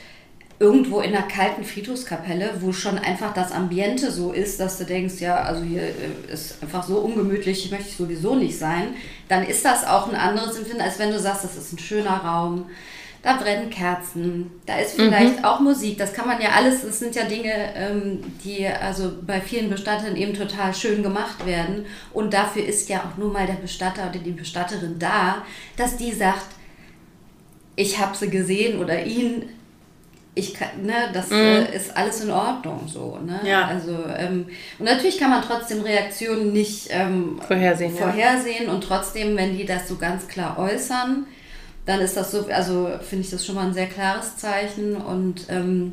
irgendwo in einer kalten Friedhofskapelle, wo schon einfach das Ambiente so ist, dass du denkst, ja, also hier äh, ist einfach so ungemütlich, möchte ich sowieso nicht sein, dann ist das auch ein anderes Empfinden, als wenn du sagst, das ist ein schöner Raum, da brennen Kerzen, da ist vielleicht auch Musik, das kann man ja alles, das sind ja Dinge, ähm, die also bei vielen Bestattern eben total schön gemacht werden und dafür ist ja auch nur mal der Bestatter oder die Bestatterin da, dass die sagt, ich habe sie gesehen oder ihn, ich kann, ne, das äh, ist alles in Ordnung so, ne? Ja. Also ähm, und natürlich kann man trotzdem Reaktionen nicht ähm, Vorhersehen, ja. vorhersehen und trotzdem, wenn die das so ganz klar äußern, dann ist das so, also finde ich das schon mal ein sehr klares Zeichen und ähm,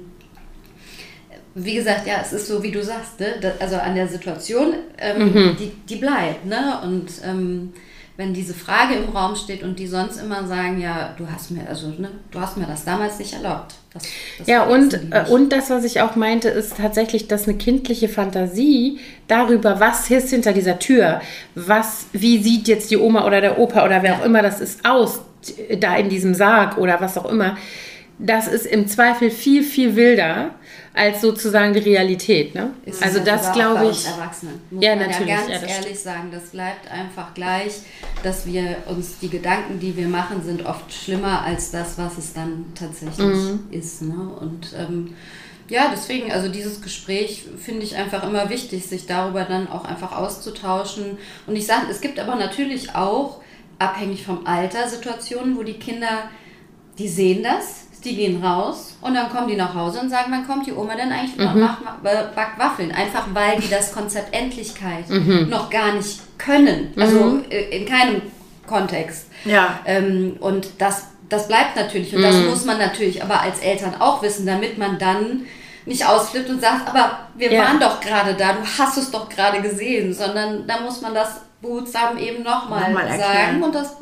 wie gesagt, ja, es ist so, wie du sagst, ne? da, also an der Situation, ähm, Mhm. die, die bleibt, ne? Und ähm, wenn diese Frage im Raum steht und die sonst immer sagen, ja, du hast mir, also, ne, du hast mir das damals nicht erlaubt. Das, das Ja, und, äh, und das, was ich auch meinte, ist tatsächlich, dass eine kindliche Fantasie darüber, was ist hinter dieser Tür, was, wie sieht jetzt die Oma oder der Opa oder wer auch immer das ist aus, da in diesem Sarg oder was auch immer, das ist im Zweifel viel, viel wilder als sozusagen die Realität. Ne? Ist Also es das glaube ich. uns Erwachsenen. Muss Ja, man natürlich, Ja, ganz ja, ehrlich sagen, das bleibt einfach gleich, dass wir uns die Gedanken, die wir machen, sind oft schlimmer als das, was es dann tatsächlich Mhm. ist. Ne? Und ähm, ja, deswegen, also dieses Gespräch finde ich einfach immer wichtig, sich darüber dann auch einfach auszutauschen. Und ich sage, es gibt aber natürlich auch, abhängig vom Alter, Situationen, wo die Kinder, die sehen das, die gehen raus und dann kommen die nach Hause und sagen, wann kommt die Oma denn eigentlich und macht, äh, backt Waffeln. Einfach weil die das Konzept Endlichkeit noch gar nicht können. Also äh, in keinem Kontext. Ja. Ähm, und das, das bleibt natürlich. Und das muss man natürlich aber als Eltern auch wissen, damit man dann nicht ausflippt und sagt, aber wir Ja. waren doch gerade da, du hast es doch gerade gesehen, sondern da muss man das behutsam eben nochmal erklären. sagen. Und das,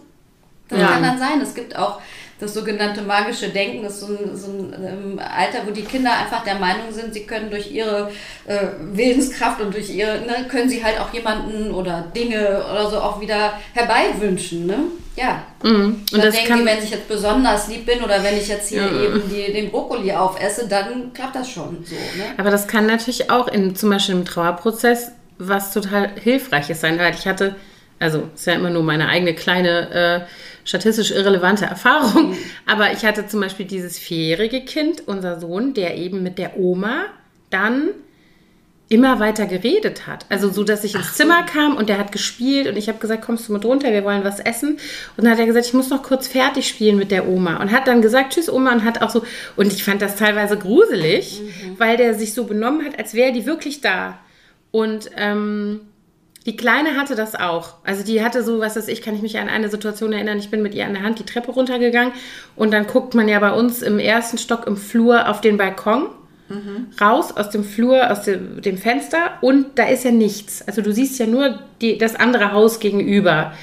das Ja. kann dann sein. Es gibt auch das sogenannte magische Denken, ist so ein, so ein ähm, Alter, wo die Kinder einfach der Meinung sind, sie können durch ihre äh, Willenskraft und durch ihre, ne, können sie halt auch jemanden oder Dinge oder so auch wieder herbeiwünschen, ne? Ja. Mhm. Und Und dann das denken kann, die, wenn ich jetzt besonders lieb bin oder wenn ich jetzt hier Ja. eben die, den Brokkoli aufesse, dann klappt das schon so, ne? Aber das kann natürlich auch in, zum Beispiel im Trauerprozess was total Hilfreiches sein, weil ich hatte, also ist ja immer nur meine eigene kleine äh, statistisch irrelevante Erfahrung, aber ich hatte zum Beispiel dieses vierjährige Kind, unser Sohn, der eben mit der Oma dann immer weiter geredet hat. Also so, dass ich ins Zimmer kam und der hat gespielt und ich habe gesagt, kommst du mit runter, wir wollen was essen. Und dann hat er gesagt, ich muss noch kurz fertig spielen mit der Oma. Und hat dann gesagt, tschüss Oma und hat auch so, und ich fand das teilweise gruselig, weil der sich so benommen hat, als wäre die wirklich da. Und ähm, Die Kleine hatte das auch. Also die hatte so, was weiß ich, kann ich mich an eine Situation erinnern, ich bin mit ihr an der Hand die Treppe runtergegangen und dann guckt man ja bei uns im ersten Stock im Flur auf den Balkon. Mhm. Raus aus dem Flur, aus dem, dem, Fenster und da ist ja nichts. Also du siehst ja nur die, das andere Haus gegenüber.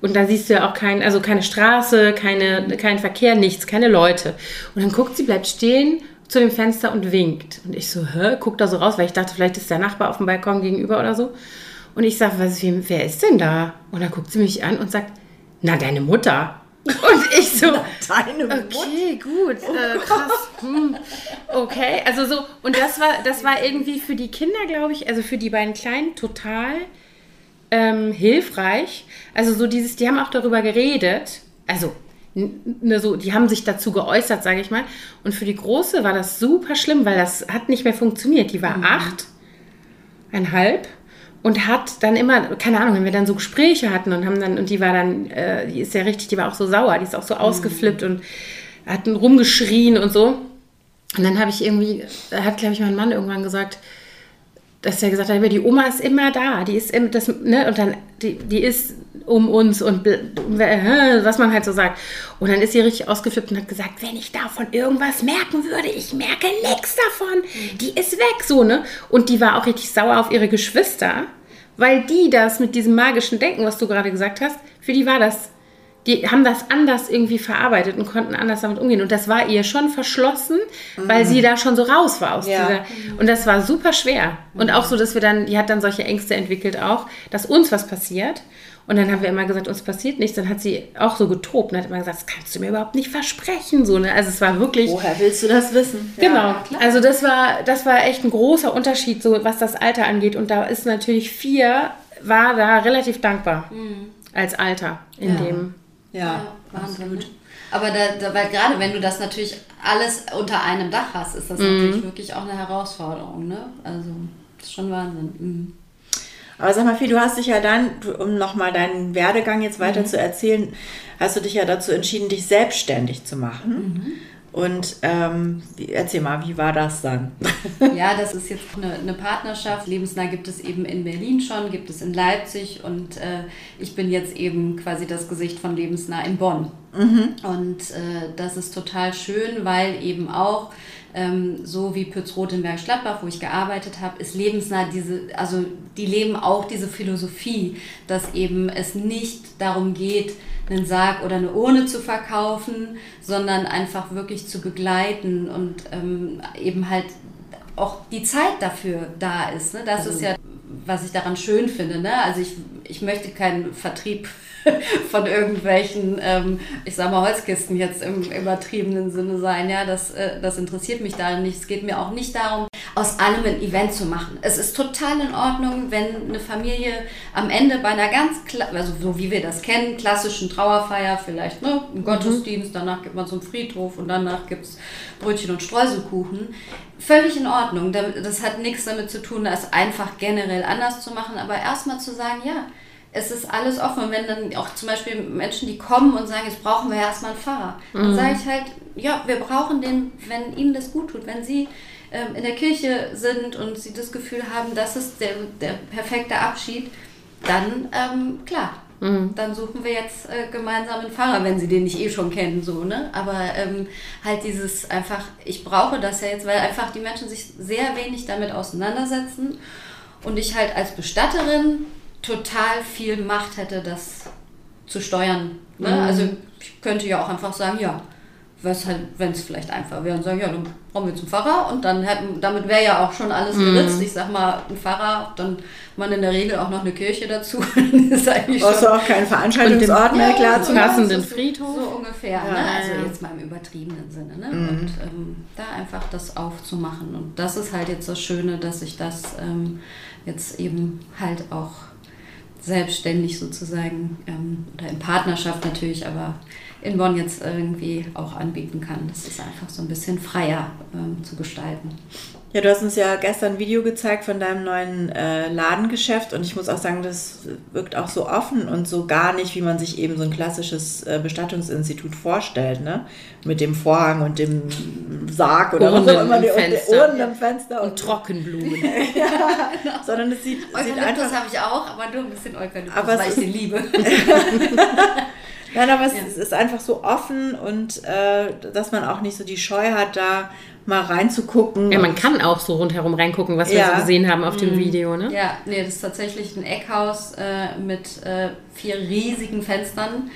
Und da siehst du ja auch kein, also keine Straße, keine, kein Verkehr, nichts, keine Leute. Und dann guckt sie, bleibt stehen zu dem Fenster und winkt. Und ich so, hä, guck da so raus, weil ich dachte, vielleicht ist der Nachbar auf dem Balkon gegenüber oder so. Und ich sage, was, wer ist denn da? Und dann guckt sie mich an und sagt, na, deine Mutter. Und ich so, deine Mutter. okay, gut, äh, krass. Hm. Okay, also so, und das war, das war irgendwie für die Kinder, glaube ich, also für die beiden Kleinen total ähm, hilfreich. Also so dieses, die haben auch darüber geredet, also ne, so, die haben sich dazu geäußert, sage ich mal. Und für die Große war das super schlimm, weil das hat nicht mehr funktioniert. Die war mhm. acht, einhalb und hat dann immer, keine Ahnung, wenn wir dann so Gespräche hatten und haben dann, und die war dann, äh, die ist ja richtig, die war auch so sauer, die ist auch so mhm. ausgeflippt und hat rumgeschrien und so. Und dann habe ich irgendwie, hat, glaube ich, mein Mann irgendwann gesagt, dass er gesagt hat, die Oma ist immer da, die ist immer, das, ne, und dann, die, die ist um uns und was man halt so sagt. Und dann ist sie richtig ausgeflippt und hat gesagt, wenn ich davon irgendwas merken würde, ich merke nichts davon, die ist weg, so, ne? Und die war auch richtig sauer auf ihre Geschwister, weil die das mit diesem magischen Denken, was du gerade gesagt hast, für die war das die haben das anders irgendwie verarbeitet und konnten anders damit umgehen. Und das war ihr schon verschlossen, mhm. weil sie da schon so raus war aus ja. dieser. Und das war super schwer. Und auch so, dass wir dann, die hat dann solche Ängste entwickelt auch, dass uns was passiert. Und dann haben wir immer gesagt, uns passiert nichts. Dann hat sie auch so getobt und hat immer gesagt, das kannst du mir überhaupt nicht versprechen. So, ne? Also es war wirklich. Woher willst du das wissen? Genau. Ja, also das war, das war echt ein großer Unterschied, so was das Alter angeht. Und da ist natürlich vier, war da relativ dankbar mhm. als Alter in ja. dem ja, ja Wahnsinn. Ne? Aber da, da, weil gerade wenn du das natürlich alles unter einem Dach hast, ist das mhm. natürlich wirklich auch eine Herausforderung. Ne? Also, das ist schon Wahnsinn. Mhm. Aber sag mal, Fee, du hast dich ja dann, um nochmal deinen Werdegang jetzt weiter mhm. zu erzählen, hast du dich ja dazu entschieden, dich selbstständig zu machen. Und ähm, erzähl mal, wie war das dann? ja, das ist jetzt eine, eine, Partnerschaft. Lebensnah gibt es eben in Berlin schon, gibt es in Leipzig und äh, ich bin jetzt eben quasi das Gesicht von Lebensnah in Bonn. Mhm. Und äh, das ist total schön, weil eben auch ähm, so wie Pütz-Rotenberg-Gladbach, wo ich gearbeitet habe, ist lebensnah diese, also die leben auch diese Philosophie, dass eben es nicht darum geht, einen Sarg oder eine Urne zu verkaufen, sondern einfach wirklich zu begleiten und ähm, eben halt auch die Zeit dafür da ist. Ne? Das also, ist ja, was ich daran schön finde. Ne? Also ich, ich möchte keinen Vertrieb von irgendwelchen, ähm, ich sag mal, Holzkisten jetzt im übertriebenen Sinne sein. Ja, das, äh, das interessiert mich da nicht. Es geht mir auch nicht darum, aus allem ein Event zu machen. Es ist total in Ordnung, wenn eine Familie am Ende bei einer ganz, also so wie wir das kennen, klassischen Trauerfeier vielleicht, ne, ein Gottesdienst, danach gibt man zum Friedhof und danach gibt es Brötchen und Streuselkuchen. Völlig in Ordnung. Das hat nichts damit zu tun, das einfach generell anders zu machen, aber erstmal zu sagen, ja, es ist alles offen. Und wenn dann auch zum Beispiel Menschen, die kommen und sagen, jetzt brauchen wir erstmal einen Pfarrer, mhm. dann sage ich halt, ja, wir brauchen den, wenn ihnen das gut tut, wenn sie ähm, in der Kirche sind und sie das Gefühl haben, das ist der, der perfekte Abschied, dann ähm, klar. Mhm. Dann suchen wir jetzt äh, gemeinsam einen Pfarrer, wenn sie den nicht eh schon kennen, so, ne? Aber ähm, halt dieses einfach, ich brauche das ja jetzt, weil einfach die Menschen sich sehr wenig damit auseinandersetzen und ich halt als Bestatterin total viel Macht hätte, das zu steuern. Ne? Mhm. Also ich könnte ja auch einfach sagen, ja, was halt, wenn es vielleicht einfach wäre und sagen, ja, dann brauchen wir zum Pfarrer und dann hätten, damit wäre ja auch schon alles mhm. geritzt. Ich sag mal, ein Pfarrer, dann man in der Regel auch noch eine Kirche dazu. ist eigentlich Brauchst du auch keinen Veranstaltungsort mehr, klar, zum passenden Friedhof. So ungefähr, ja. ne? also jetzt mal im übertriebenen Sinne. Ne? Mhm. Und ähm, da einfach das aufzumachen. Und das ist halt jetzt das Schöne, dass ich das ähm, jetzt eben halt auch selbstständig sozusagen ähm, oder in Partnerschaft natürlich, aber in Bonn jetzt irgendwie auch anbieten kann. Das ist einfach so ein bisschen freier ähm, zu gestalten. Ja, du hast uns ja gestern ein Video gezeigt von deinem neuen äh, Ladengeschäft und ich muss auch sagen, das wirkt auch so offen und so gar nicht, wie man sich eben so ein klassisches äh, Bestattungsinstitut vorstellt, ne? Mit dem Vorhang und dem Sarg oder Urnen was auch immer, im Fenster. Urnen im Fenster Und Trockenblumen. ja, sondern es sieht, sieht Eukalyptus einfach habe ich auch, aber nur ein bisschen Eukalyptus, Aber weil ich den liebe. Nein, aber es, Ja. ist einfach so offen und äh, dass man auch nicht so die Scheu hat, da mal reinzugucken. Ja, man kann auch so rundherum reingucken, was wir Ja. so gesehen haben auf dem Video, ne? Ja, nee, das ist tatsächlich ein Eckhaus äh, mit äh, vier riesigen Fenstern.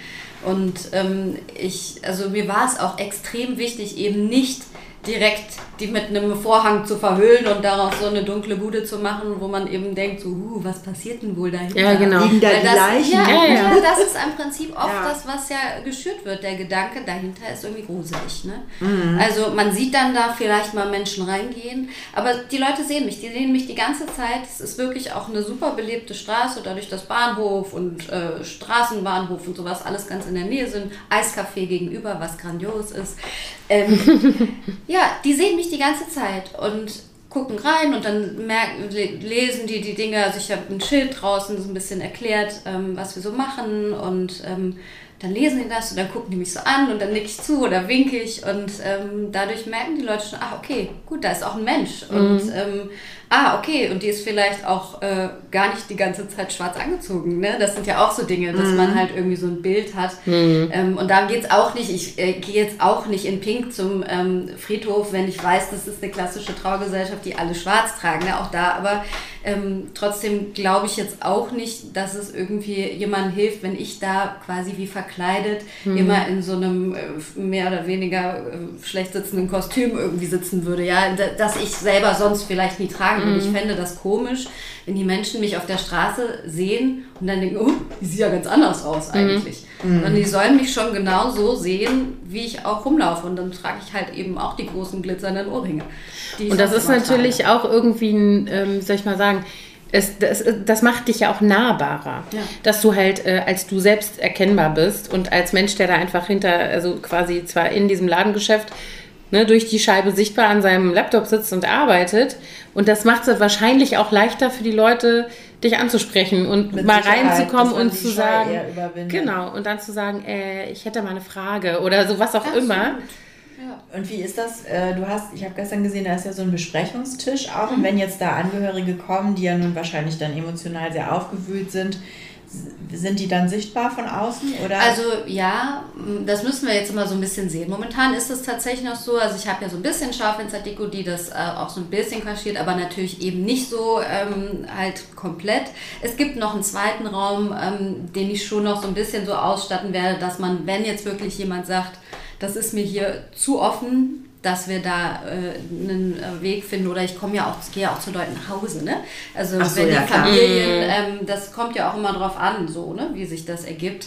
Und ähm, ich, also mir war es auch extrem wichtig, eben nicht direkt die mit einem Vorhang zu verhüllen und daraus so eine dunkle Bude zu machen, wo man eben denkt, so, uh, was passiert denn wohl dahinter? Ja, genau. Liegen da Weil die das, Leichen? Ja, Ja, ja. ja. das ist im Prinzip oft Ja. das, was ja geschürt wird. Der Gedanke dahinter ist irgendwie gruselig. Ne? Mhm. Also man sieht dann da vielleicht mal Menschen reingehen, aber die Leute sehen mich. Die sehen mich die ganze Zeit. Es ist wirklich auch eine super belebte Straße, dadurch dass Bahnhof und äh, Straßenbahnhof und sowas alles ganz in der Nähe sind. Eiscafé gegenüber, was grandios ist. Ähm, ja, die sehen mich die ganze Zeit und gucken rein und dann merken, le- lesen die die Dinge. Also ich habe ein Schild draußen, so ein bisschen erklärt, ähm, was wir so machen und ähm, dann lesen die das und dann gucken die mich so an und dann nick ich zu oder winke ich und ähm, dadurch merken die Leute schon, ah okay, gut, da ist auch ein Mensch und ähm, ah okay und die ist vielleicht auch äh, gar nicht die ganze Zeit schwarz angezogen. Ne? Das sind ja auch so Dinge, dass man halt irgendwie so ein Bild hat ähm, und darum geht es auch nicht. Ich äh, gehe jetzt auch nicht in Pink zum ähm, Friedhof, wenn ich weiß, das ist eine klassische Trauergesellschaft, die alle schwarz tragen. Ne? Auch da, aber ähm, trotzdem glaube ich jetzt auch nicht, dass es irgendwie jemandem hilft, wenn ich da quasi wie verkleidet immer in so einem äh, mehr oder weniger äh, schlecht sitzenden Kostüm irgendwie sitzen würde. Ja, dass ich selber sonst vielleicht nie tragen würde. Ich fände das komisch, wenn die Menschen mich auf der Straße sehen und dann denken, oh, die sieht ja ganz anders aus eigentlich. Sondern die sollen mich schon genau so sehen, wie ich auch rumlaufe. Und dann trage ich halt eben auch die großen glitzernden Ohrringe. Und das ist natürlich trage. auch irgendwie ein, ähm, wie soll ich mal sagen, es, das, das macht dich ja auch nahbarer, Ja. dass du halt äh, als du selbst erkennbar bist und als Mensch, der da einfach hinter, also quasi zwar in diesem Ladengeschäft ne, durch die Scheibe sichtbar an seinem Laptop sitzt und arbeitet. Und das macht es wahrscheinlich auch leichter für die Leute, dich anzusprechen und Mit mal Sicherheit, reinzukommen und zu sagen, genau, und dann zu sagen, äh, ich hätte mal eine Frage oder so was auch Absolut. immer. Ja. Und wie ist das? Äh, Du hast, ich habe gestern gesehen, da ist ja so ein Besprechungstisch auch. Mhm. Und wenn jetzt da Angehörige kommen, die ja nun wahrscheinlich dann emotional sehr aufgewühlt sind, sind die dann sichtbar von außen? Oder? Also ja, das müssen wir jetzt immer so ein bisschen sehen. Momentan ist es tatsächlich noch so, also ich habe ja so ein bisschen Schaufensterdeko, die das äh, auch so ein bisschen kaschiert, aber natürlich eben nicht so ähm, halt komplett. Es gibt noch einen zweiten Raum, ähm, den ich schon noch so ein bisschen so ausstatten werde, dass man, wenn jetzt wirklich jemand sagt, das ist mir hier zu offen, dass wir da äh, einen äh, Weg finden oder ich komme ja auch, gehe ja auch zu Leuten nach Hause, ne? Also so, wenn ja, die. Familien, ähm, das kommt ja auch immer drauf an, so, ne, wie sich das ergibt.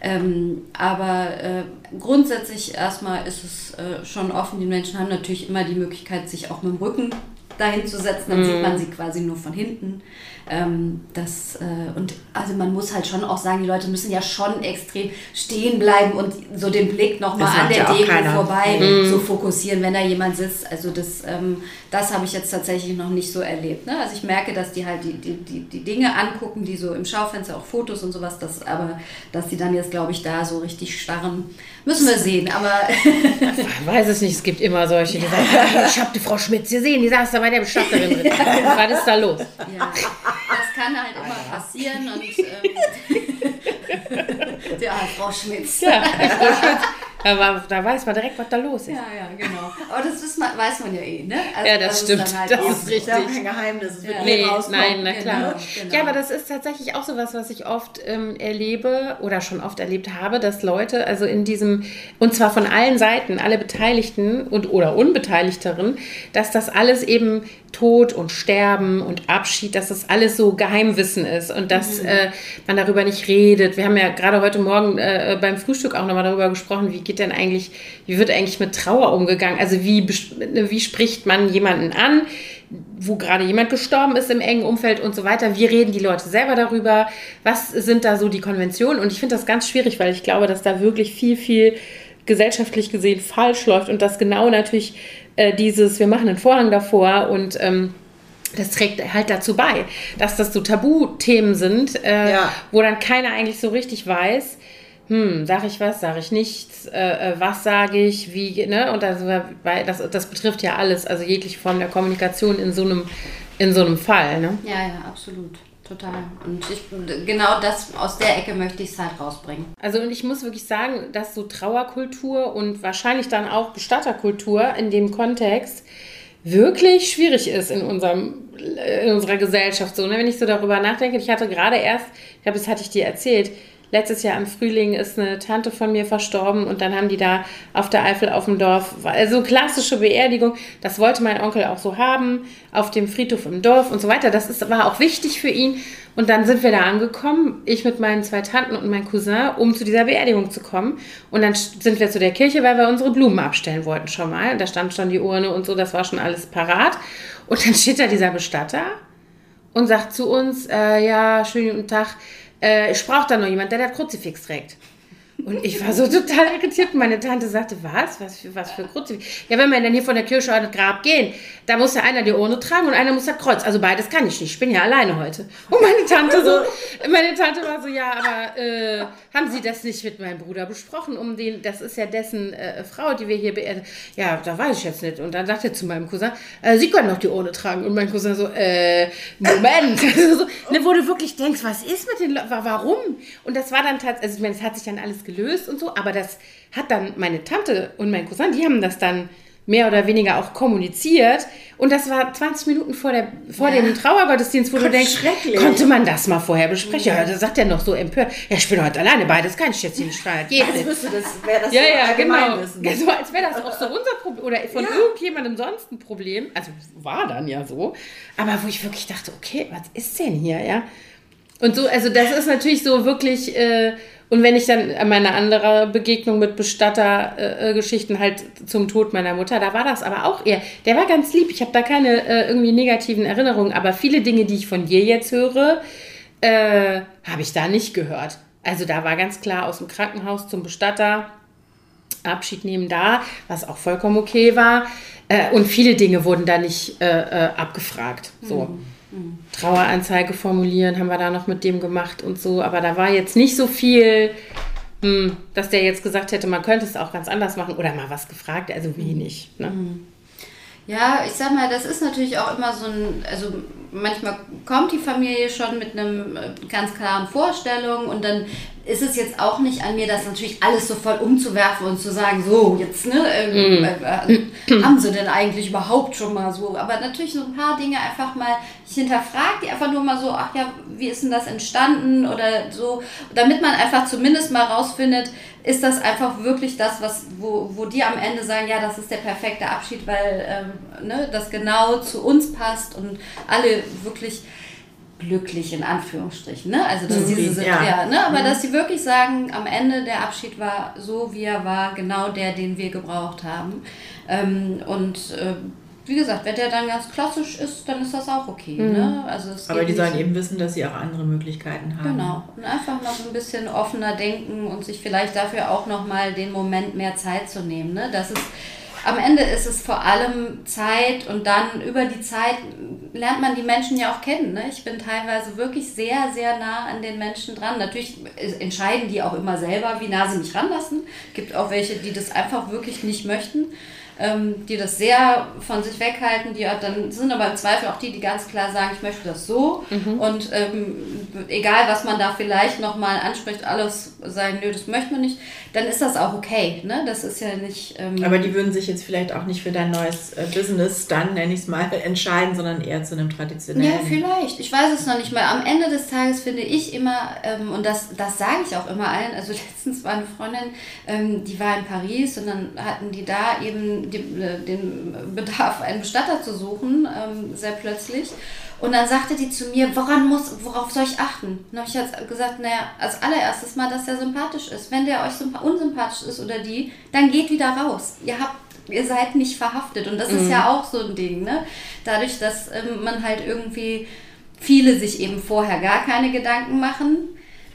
Ähm, aber äh, grundsätzlich erstmal ist es äh, schon offen. Die Menschen haben natürlich immer die Möglichkeit, sich auch mit dem Rücken dahin zu setzen. Dann sieht man sie quasi nur von hinten. Ähm, das, äh, und also man muss halt schon auch sagen, die Leute müssen ja schon extrem stehen bleiben und so den Blick nochmal an der ja Deko keiner. vorbei so fokussieren, wenn da jemand sitzt. Also das, ähm, das habe ich jetzt tatsächlich noch nicht so erlebt. Ne? Also ich merke, dass die halt die, die, die, die Dinge angucken, die so im Schaufenster, auch Fotos und sowas, das, aber dass die dann jetzt, glaube ich, da so richtig starren, müssen wir sehen. Aber Ich weiß es nicht, es gibt immer solche, die sagen, "Ah, ich habe die Frau Schmitz gesehen, die saß da bei der Bestatterin drin. Was ist da los? ja, das kann halt immer passieren und ähm, ja, Frau Schmitz. Ja, Frau Schmitz. Da, weiß man direkt, was da los ist. Ja, ja, genau. Aber das ist, weiß man ja eh, ne? Also, Ja, das dass es stimmt. dann halt Das ist richtig. Das ist kein Geheimnis. Es wird Ja. Nee, rauskommen. nein, na klar. Genau, genau. Ja, aber das ist tatsächlich auch so was, was ich oft ähm, erlebe oder schon oft erlebt habe, dass Leute, also in diesem, und zwar von allen Seiten, alle Beteiligten und oder Unbeteiligteren, dass das alles eben Tod und Sterben und Abschied, dass das alles so Geheimwissen ist und dass äh, man darüber nicht redet. Wir haben ja gerade heute Morgen äh, beim Frühstück auch nochmal darüber gesprochen, wie geht denn eigentlich, wie wird eigentlich mit Trauer umgegangen? Also wie, wie spricht man jemanden an, wo gerade jemand gestorben ist im engen Umfeld und so weiter? Wie reden die Leute selber darüber? Was sind da so die Konventionen? Und ich finde das ganz schwierig, weil ich glaube, dass da wirklich viel, viel gesellschaftlich gesehen falsch läuft und das genau natürlich äh, dieses, wir machen einen Vorhang davor und ähm, das trägt halt dazu bei, dass das so Tabuthemen sind, äh, ja. wo dann keiner eigentlich so richtig weiß, hm, sag ich was, sag ich nichts, äh, äh was sage ich, wie, ne? Und das, das, das betrifft ja alles, also jegliche Form der Kommunikation in so einem, in so einem Fall, ne? Ja, ja, absolut. Total. Und ich, genau das, aus der Ecke möchte ich es halt rausbringen. Also und ich muss wirklich sagen, dass so Trauerkultur und wahrscheinlich dann auch Bestatterkultur in dem Kontext wirklich schwierig ist in, unserem, in unserer Gesellschaft. So, ne? Wenn ich so darüber nachdenke, ich hatte gerade erst, ich glaube, das hatte ich dir erzählt, letztes Jahr im Frühling ist eine Tante von mir verstorben und dann haben die da auf der Eifel auf dem Dorf, also klassische Beerdigung, das wollte mein Onkel auch so haben, auf dem Friedhof im Dorf und so weiter. Das ist, war auch wichtig für ihn. Und dann sind wir da angekommen, ich mit meinen zwei Tanten und meinem Cousin, um zu dieser Beerdigung zu kommen. Und dann sind wir zu der Kirche, weil wir unsere Blumen abstellen wollten schon mal. Und da stand schon die Urne und so, das war schon alles parat. Und dann steht da dieser Bestatter und sagt zu uns, äh, ja, schönen guten Tag, äh, ich brauche da noch jemand, der das Kruzifix trägt. Und ich war so total irritiert. Meine Tante sagte, was? Was für, was für Kruzifix? Ja, wenn wir dann hier von der Kirche an das Grab gehen, da muss ja einer die Urne tragen und einer muss das Kreuz. Also beides kann ich nicht. Ich bin ja alleine heute. Und meine Tante so, meine Tante war so, ja, aber äh, haben Sie das nicht mit meinem Bruder besprochen? Um den, das ist ja dessen äh, Frau, die wir hier beerdigen. Ja, da weiß ich jetzt nicht. Und dann sagte er zu meinem Cousin, äh, Sie können doch die Urne tragen. Und mein Cousin so, äh, Moment. also so, ne, wo du wirklich denkst, was ist mit den Leuten? Warum? Und das war dann tatsächlich, also ich meine, es hat sich dann alles gelöst und so, aber das hat dann meine Tante und mein Cousin, die haben das dann mehr oder weniger auch kommuniziert. Und das war 20 Minuten vor, der, vor ja. dem Trauergottesdienst, wo Gott, du denkst, konnte man das mal vorher besprechen? Ja, da sagt er noch so empört, ja, ich bin heute alleine, beides kann ich jetzt hier nicht. Geht als müsste das, wäre das ja, so ja, genau. Wissen. So als wäre das auch so unser Problem oder von ja. irgendjemandem sonst ein Problem. Also war dann ja so. Aber wo ich wirklich dachte, okay, was ist denn hier, ja? Und so, also das ist natürlich so wirklich... Äh, und wenn ich dann an meine andere Begegnung mit Bestattergeschichten äh, halt zum Tod meiner Mutter, da war das aber auch eher, der war ganz lieb. Ich habe da keine äh, irgendwie negativen Erinnerungen, aber viele Dinge, die ich von dir jetzt höre, äh, habe ich da nicht gehört. Also da war ganz klar aus dem Krankenhaus zum Bestatter, Abschied nehmen da, was auch vollkommen okay war. Äh, und viele Dinge wurden da nicht äh, äh, abgefragt. So. Mhm. Traueranzeige formulieren, haben wir da noch mit dem gemacht und so. Aber da war jetzt nicht so viel, hm, dass der jetzt gesagt hätte, man könnte es auch ganz anders machen oder mal was gefragt, also wenig. Ne? Mhm. Ja, ich sag mal, das ist natürlich auch immer so ein, also manchmal kommt die Familie schon mit einem äh, ganz klaren Vorstellung und dann ist es jetzt auch nicht an mir, das natürlich alles so voll umzuwerfen und zu sagen, so, jetzt, ne, äh, äh, haben sie denn eigentlich überhaupt schon mal so? Aber natürlich so ein paar Dinge einfach mal, ich hinterfrage die einfach nur mal so, ach ja, wie ist denn das entstanden oder so, damit man einfach zumindest mal rausfindet, ist das einfach wirklich das, was, wo, wo die am Ende sagen, ja, das ist der perfekte Abschied, weil ähm, ne, das genau zu uns passt und alle wirklich glücklich in Anführungsstrichen, ne? Also dass diese sind, ja. ja, ne? Aber mhm. dass sie wirklich sagen, am Ende der Abschied war so, wie er war, genau der, den wir gebraucht haben. Ähm, und äh, wie gesagt, wenn der dann ganz klassisch ist, dann ist das auch okay. Mhm. Ne? Also Aber die sollen eben wissen, dass sie auch andere Möglichkeiten haben. Genau. Und einfach noch ein bisschen offener denken und sich vielleicht dafür auch nochmal den Moment mehr Zeit zu nehmen. Ne? Das ist am Ende ist es vor allem Zeit und dann über die Zeit lernt man die Menschen ja auch kennen. Ne? Ich bin teilweise wirklich sehr, sehr nah an den Menschen dran. Natürlich entscheiden die auch immer selber, wie nah sie mich ranlassen. Es gibt auch welche, die das einfach wirklich nicht möchten ähm, die das sehr von sich weghalten, die dann sind aber im Zweifel auch die, die ganz klar sagen, ich möchte das so mhm. und ähm, egal, was man da vielleicht nochmal anspricht, alles sagen, nö, das möchte man nicht, dann ist das auch okay, ne? Das ist ja nicht... Ähm, aber die würden sich jetzt vielleicht auch nicht für dein neues äh, Business dann, nenne ich es mal, entscheiden, sondern eher zu einem traditionellen... Ja, vielleicht. Ich weiß es noch nicht mal. Am Ende des Tages finde ich immer, ähm, und das, das sage ich auch immer allen, also letztens war eine Freundin, ähm, die war in Paris und dann hatten die da eben die, äh, den Bedarf, einen Bestatter zu suchen, ähm, sehr plötzlich. Und dann sagte die zu mir, woran muss, worauf soll ich achten? dann habe ich jetzt gesagt, naja, als allererstes mal, dass der sympathisch ist. Wenn der euch unsympathisch ist oder die, dann geht wieder raus. Ihr habt ihr seid nicht verhaftet. Und das mhm. ist ja auch so ein Ding, ne? Dadurch, dass ähm, man halt irgendwie viele sich eben vorher gar keine Gedanken machen,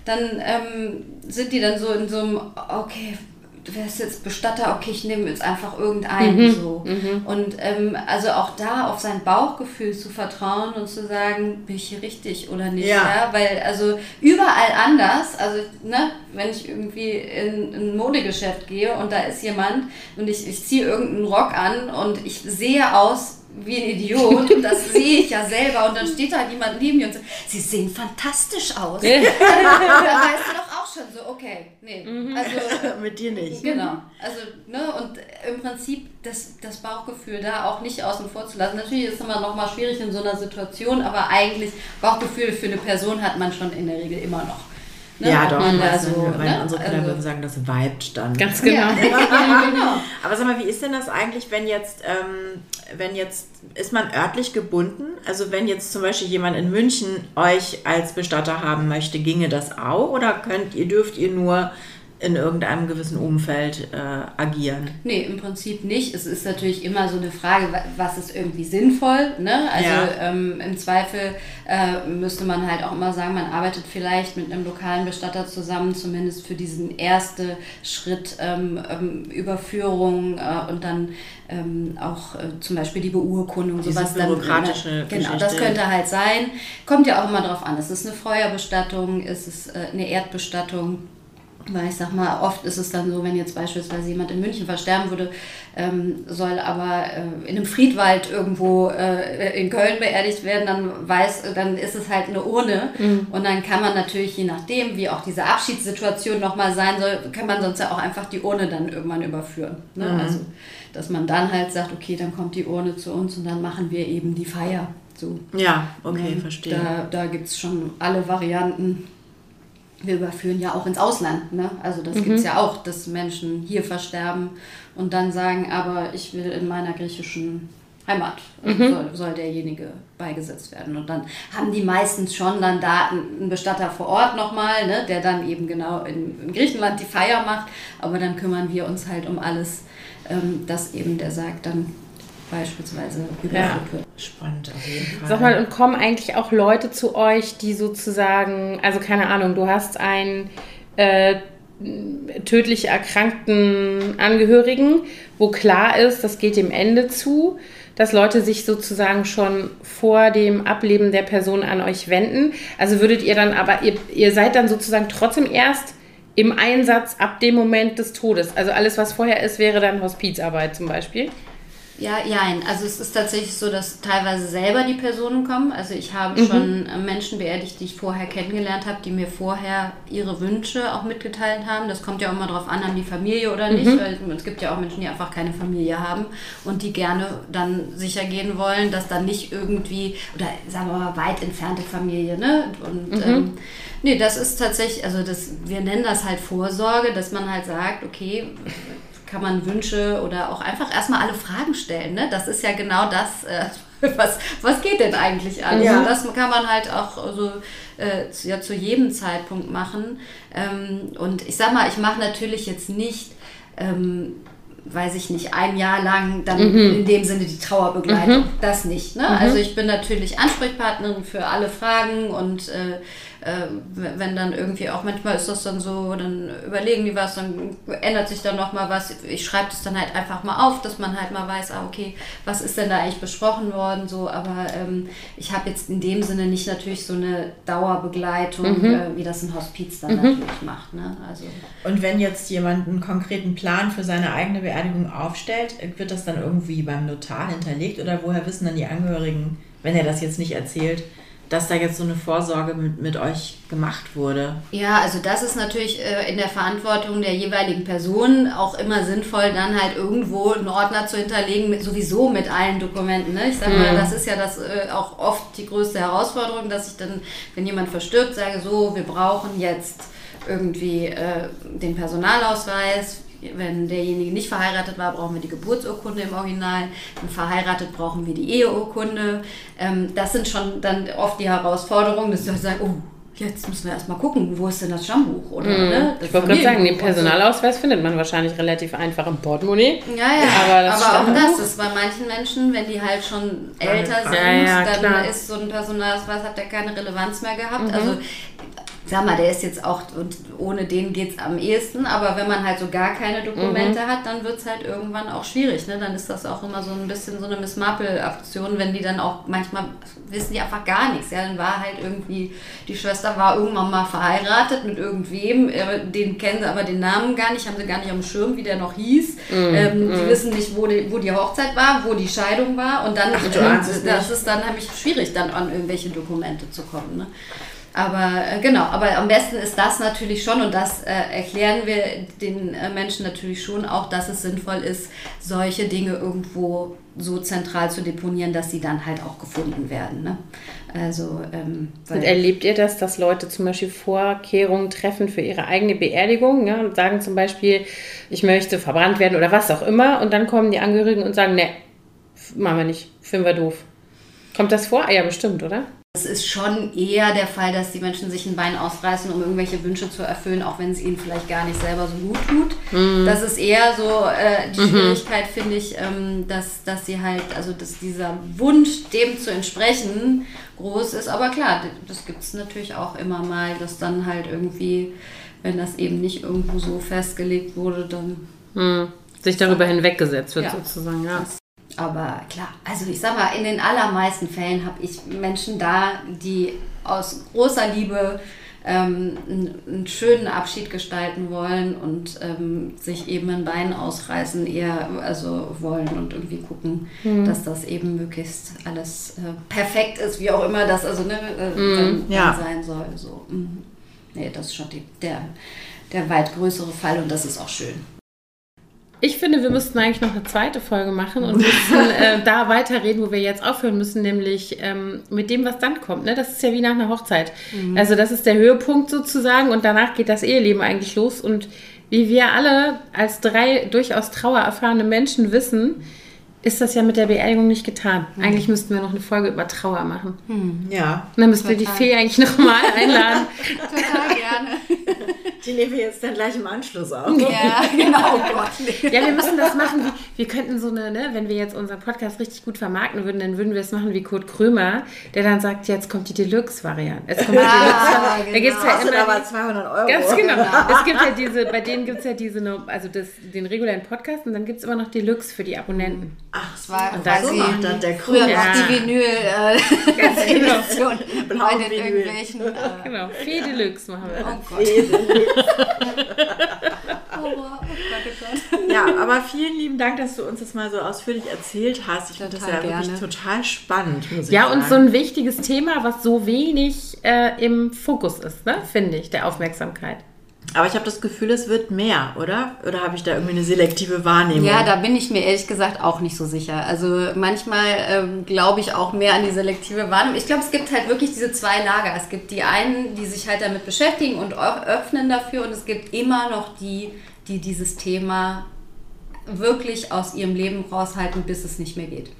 dann ähm, sind die dann so in so einem, okay, du wärst jetzt Bestatter, okay, ich nehme jetzt einfach irgendeinen mhm. so. Mhm. Und ähm, also auch da auf sein Bauchgefühl zu vertrauen und zu sagen, bin ich hier richtig oder nicht. Ja. ja? Weil also überall anders, also ne, wenn ich irgendwie in, in ein Modegeschäft gehe und da ist jemand und ich, ich ziehe irgendeinen Rock an und ich sehe aus wie ein Idiot. Das sehe ich ja selber. Und dann steht da jemand neben mir und sagt, sie sehen fantastisch aus. da weißt du doch auch schon so, okay, nee. Mhm. Also, Mit dir nicht. Genau. Also, ne, und im Prinzip das, das Bauchgefühl da auch nicht außen vor zu lassen. Natürlich ist es immer noch mal schwierig in so einer Situation, aber eigentlich Bauchgefühl für eine Person hat man schon in der Regel immer noch. Ne? Ja, doch. Also, so, ne? unsere Kinder also, würden sagen, das vibet dann. Ganz genau. Ja. genau. Aber sag mal, wie ist denn das eigentlich, wenn jetzt, ähm, wenn jetzt, ist man örtlich gebunden? Also wenn jetzt zum Beispiel jemand in München euch als Bestatter haben möchte, ginge das auch? Oder könnt ihr, dürft ihr nur in irgendeinem gewissen Umfeld äh, agieren? Nee, im Prinzip nicht. Es ist natürlich immer so eine Frage, was ist irgendwie sinnvoll. Ne? Also ja. ähm, im Zweifel äh, müsste man halt auch immer sagen, man arbeitet vielleicht mit einem lokalen Bestatter zusammen, zumindest für diesen ersten Schritt ähm, ähm, Überführung äh, und dann ähm, auch äh, zum Beispiel die Beurkundung, Diese sowas bürokratische dann. Genau, Geschichte. das könnte halt sein. Kommt ja auch immer drauf an. Ist es eine Feuerbestattung? Ist es äh, eine Erdbestattung? Weil ich sag mal, oft ist es dann so, wenn jetzt beispielsweise jemand in München versterben würde, ähm, soll aber äh, in einem Friedwald irgendwo äh, in Köln beerdigt werden, dann weiß, dann ist es halt eine Urne. Mhm. Und dann kann man natürlich, je nachdem, wie auch diese Abschiedssituation nochmal sein soll, kann man sonst ja auch einfach die Urne dann irgendwann überführen. Ne? Mhm. Also, dass man dann halt sagt, okay, dann kommt die Urne zu uns und dann machen wir eben die Feier. So. Ja, okay, und verstehe. Da, da gibt es schon alle Varianten wir überführen ja auch ins Ausland. Ne? Also das mhm. gibt es ja auch, dass Menschen hier versterben und dann sagen, aber ich will in meiner griechischen Heimat mhm. soll, soll, derjenige beigesetzt werden. Und dann haben die meistens schon dann da einen Bestatter vor Ort nochmal, ne, der dann eben genau in, in, Griechenland die Feier macht. Aber dann kümmern wir uns halt um alles, ähm, dass eben der sagt, dann beispielsweise überführt ja. wird. Spannend auf jeden Fall. Sag mal, und kommen eigentlich auch Leute zu euch, die sozusagen, also keine Ahnung, du hast einen äh, tödlich erkrankten Angehörigen, wo klar ist, das geht dem Ende zu, dass Leute sich sozusagen schon vor dem Ableben der Person an euch wenden. Also würdet ihr dann aber, ihr, ihr seid dann sozusagen trotzdem erst im Einsatz ab dem Moment des Todes. Also alles, was vorher ist, wäre dann Hospizarbeit zum Beispiel. Ja, ja, also es ist tatsächlich so, dass teilweise selber die Personen kommen. Also ich habe mhm. schon äh, Menschen beerdigt, die ich vorher kennengelernt habe, die mir vorher ihre Wünsche auch mitgeteilt haben. Das kommt ja auch immer darauf an, haben die Familie oder nicht. Mhm. Weil es gibt ja auch Menschen, die einfach keine Familie haben und die gerne dann sicher gehen wollen, dass dann nicht irgendwie, oder sagen wir mal, weit entfernte Familie, ne? Und mhm. ähm, nee, das ist tatsächlich, also das, wir nennen das halt Vorsorge, dass man halt sagt, okay, kann man Wünsche oder auch einfach erstmal alle Fragen stellen. Ne? Das ist ja genau das, äh, was, was geht denn eigentlich alles? Ja. Das kann man halt auch so äh, ja, zu jedem Zeitpunkt machen. Ähm, und ich sag mal, ich mache natürlich jetzt nicht. Ähm, weiß ich nicht, ein Jahr lang dann mhm. in dem Sinne die Trauerbegleitung. Mhm. Das nicht. Ne? Mhm. Also ich bin natürlich Ansprechpartnerin für alle Fragen und äh, äh, wenn dann irgendwie auch manchmal ist das dann so, dann überlegen die was, dann ändert sich dann nochmal was. Ich schreibe das dann halt einfach mal auf, dass man halt mal weiß, ah, okay, was ist denn da eigentlich besprochen worden, so, aber ähm, ich habe jetzt in dem Sinne nicht natürlich so eine Dauerbegleitung, mhm. äh, wie das ein Hospiz dann mhm. natürlich macht. Ne? Also, Und wenn jetzt jemand einen konkreten Plan für seine eigene Beerdigung aufstellt, wird das dann irgendwie beim Notar hinterlegt oder woher wissen dann die Angehörigen, wenn er das jetzt nicht erzählt, dass da jetzt so eine Vorsorge mit, mit euch gemacht wurde. Ja, also das ist natürlich äh, in der Verantwortung der jeweiligen Person auch immer sinnvoll, dann halt irgendwo einen Ordner zu hinterlegen, mit, sowieso mit allen Dokumenten. Ne? Ich sag mal, mhm. das ist ja das äh, auch oft die größte Herausforderung, dass ich dann, wenn jemand verstirbt, sage, so, wir brauchen jetzt irgendwie äh, den Personalausweis, wenn derjenige nicht verheiratet war, brauchen wir die Geburtsurkunde im Original. Wenn verheiratet, brauchen wir die Eheurkunde. Ähm, das sind schon dann oft die Herausforderungen, dass sie sagen, oh, jetzt müssen wir erstmal gucken, wo ist denn das Stammbuch? Oder, Mhm. ne, das Ich wollte gerade sagen, den. Personalausweis findet man wahrscheinlich relativ einfach im Portemonnaie. Ja, ja, Aber aber, das auch Stammbuch? das ist bei manchen Menschen, wenn die halt schon älter sind, Ja, ja, dann klar. ist so ein Personalausweis, hat der keine Relevanz mehr gehabt. Mhm. Also, sag mal, der ist jetzt auch, und ohne den geht es am ehesten, aber wenn man halt so gar keine Dokumente Mhm. hat, dann wird es halt irgendwann auch schwierig. Ne? Dann ist das auch immer so ein bisschen so eine Miss Marple-Aktion, wenn die dann auch manchmal wissen die einfach gar nichts. Ja, dann war halt irgendwie, die Schwester war irgendwann mal verheiratet mit irgendwem, äh, den kennen sie aber den Namen gar nicht, haben sie gar nicht am Schirm, wie der noch hieß. ähm, Die wissen nicht, wo die, wo die Hochzeit war, wo die Scheidung war und dann Ach, es das nicht. ist dann nämlich schwierig, dann an irgendwelche Dokumente zu kommen. Ne? Aber äh, genau, aber am besten ist das natürlich schon und das äh, erklären wir den äh, Menschen natürlich schon auch, dass es sinnvoll ist, solche Dinge irgendwo so zentral zu deponieren, dass sie dann halt auch gefunden werden. Ne? Also, ähm, Und erlebt ihr das, dass Leute zum Beispiel Vorkehrungen treffen für ihre eigene Beerdigung ja, und sagen zum Beispiel, ich möchte verbrannt werden oder was auch immer und dann kommen die Angehörigen und sagen, ne, machen wir nicht, finden wir doof. Kommt das vor? Ah Ja, bestimmt, oder? Es ist schon eher der Fall, dass die Menschen sich ein Bein ausreißen, um irgendwelche Wünsche zu erfüllen, auch wenn es ihnen vielleicht gar nicht selber so gut tut. Das ist eher so äh, die Schwierigkeit, finde ich, ähm, dass, dass sie halt, also dass dieser Wunsch, dem zu entsprechen, groß ist. Aber klar, das gibt es natürlich auch immer mal, dass dann halt irgendwie, wenn das eben nicht irgendwo so festgelegt wurde, dann Hm. Sich darüber hinweggesetzt wird Ja. sozusagen, ja. Aber klar, also ich sag mal, in den allermeisten Fällen habe ich Menschen da, die aus großer Liebe ähm, einen, schönen Abschied gestalten wollen und ähm, sich eben ein Bein ausreißen, eher also wollen und irgendwie gucken, dass das eben möglichst alles äh, perfekt ist, wie auch immer das also ne, äh, dann, Ja. dann sein soll. So. mhm. Nee, das ist schon die, der, der weit größere Fall und das ist auch schön. Ich finde, wir müssten eigentlich noch eine zweite Folge machen und müssen äh, da weiterreden, wo wir jetzt aufhören müssen, nämlich ähm, mit dem, was dann kommt. Ne? Das ist ja wie nach einer Hochzeit. Also das ist der Höhepunkt sozusagen und danach geht das Eheleben eigentlich los. Und wie wir alle als drei durchaus trauererfahrene Menschen wissen, ist das ja mit der Beerdigung nicht getan. Eigentlich müssten wir noch eine Folge über Trauer machen. Ja. Und dann müssten wir die. Fee eigentlich nochmal einladen. Total gerne. Die nehmen wir jetzt dann gleich im Anschluss auf. ja, genau. Oh Gott. Ja, wir müssen das machen. Wie, wir könnten so eine, ne, wenn wir jetzt unseren Podcast richtig gut vermarkten würden, dann würden wir es machen wie Kurt Krömer, der dann sagt, jetzt kommt die Deluxe-Variante. Es kommt die Ah, Deluxe-Variante. Da gibt es ja immer. aber 200 Euro. Ganz genau. Es gibt ja diese, bei denen gibt es ja diese, also das, den regulären Podcast und dann gibt es immer noch Deluxe für die Abonnenten. Ach, Das war Und so quasi macht das der früher noch Ja. die Vinyl äh, Ganz genau. Bei den Vinyl. irgendwelchen äh, Genau. Fee Deluxe machen wir. oh Gott. Oh, oh Gott, oh Gott. Ja, aber vielen lieben Dank, dass du uns das mal so ausführlich erzählt hast. Ich finde das ja Total wirklich gerne. total spannend, muss ich Ja, sagen. und so ein wichtiges Thema, was so wenig äh, im Fokus ist, ne? finde ich, der Aufmerksamkeit. Aber ich habe das Gefühl, es wird mehr, oder? Oder habe ich da irgendwie eine selektive Wahrnehmung? Ja, da bin ich mir ehrlich gesagt auch nicht so sicher. Also manchmal ähm, glaube ich auch mehr an die selektive Wahrnehmung. Ich glaube, es gibt halt wirklich diese zwei Lager. Es gibt die einen, die sich halt damit beschäftigen und auch öffnen dafür und es gibt immer noch die, die dieses Thema wirklich aus ihrem Leben raushalten, bis es nicht mehr geht.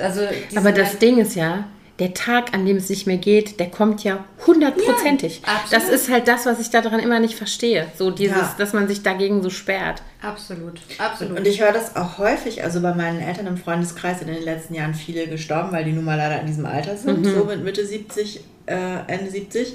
Also diese Aber das Ding ist ja, der Tag, an dem es nicht mehr geht, der kommt ja hundertprozentig. Ja, das ist halt das, was ich daran immer nicht verstehe. So dieses, Ja. dass man sich dagegen so sperrt. Absolut, absolut. Und ich höre das auch häufig, also bei meinen Eltern im Freundeskreis sind in den letzten Jahren viele gestorben, weil die nun mal leider in diesem Alter sind, so mit Mitte 70, äh, Ende 70.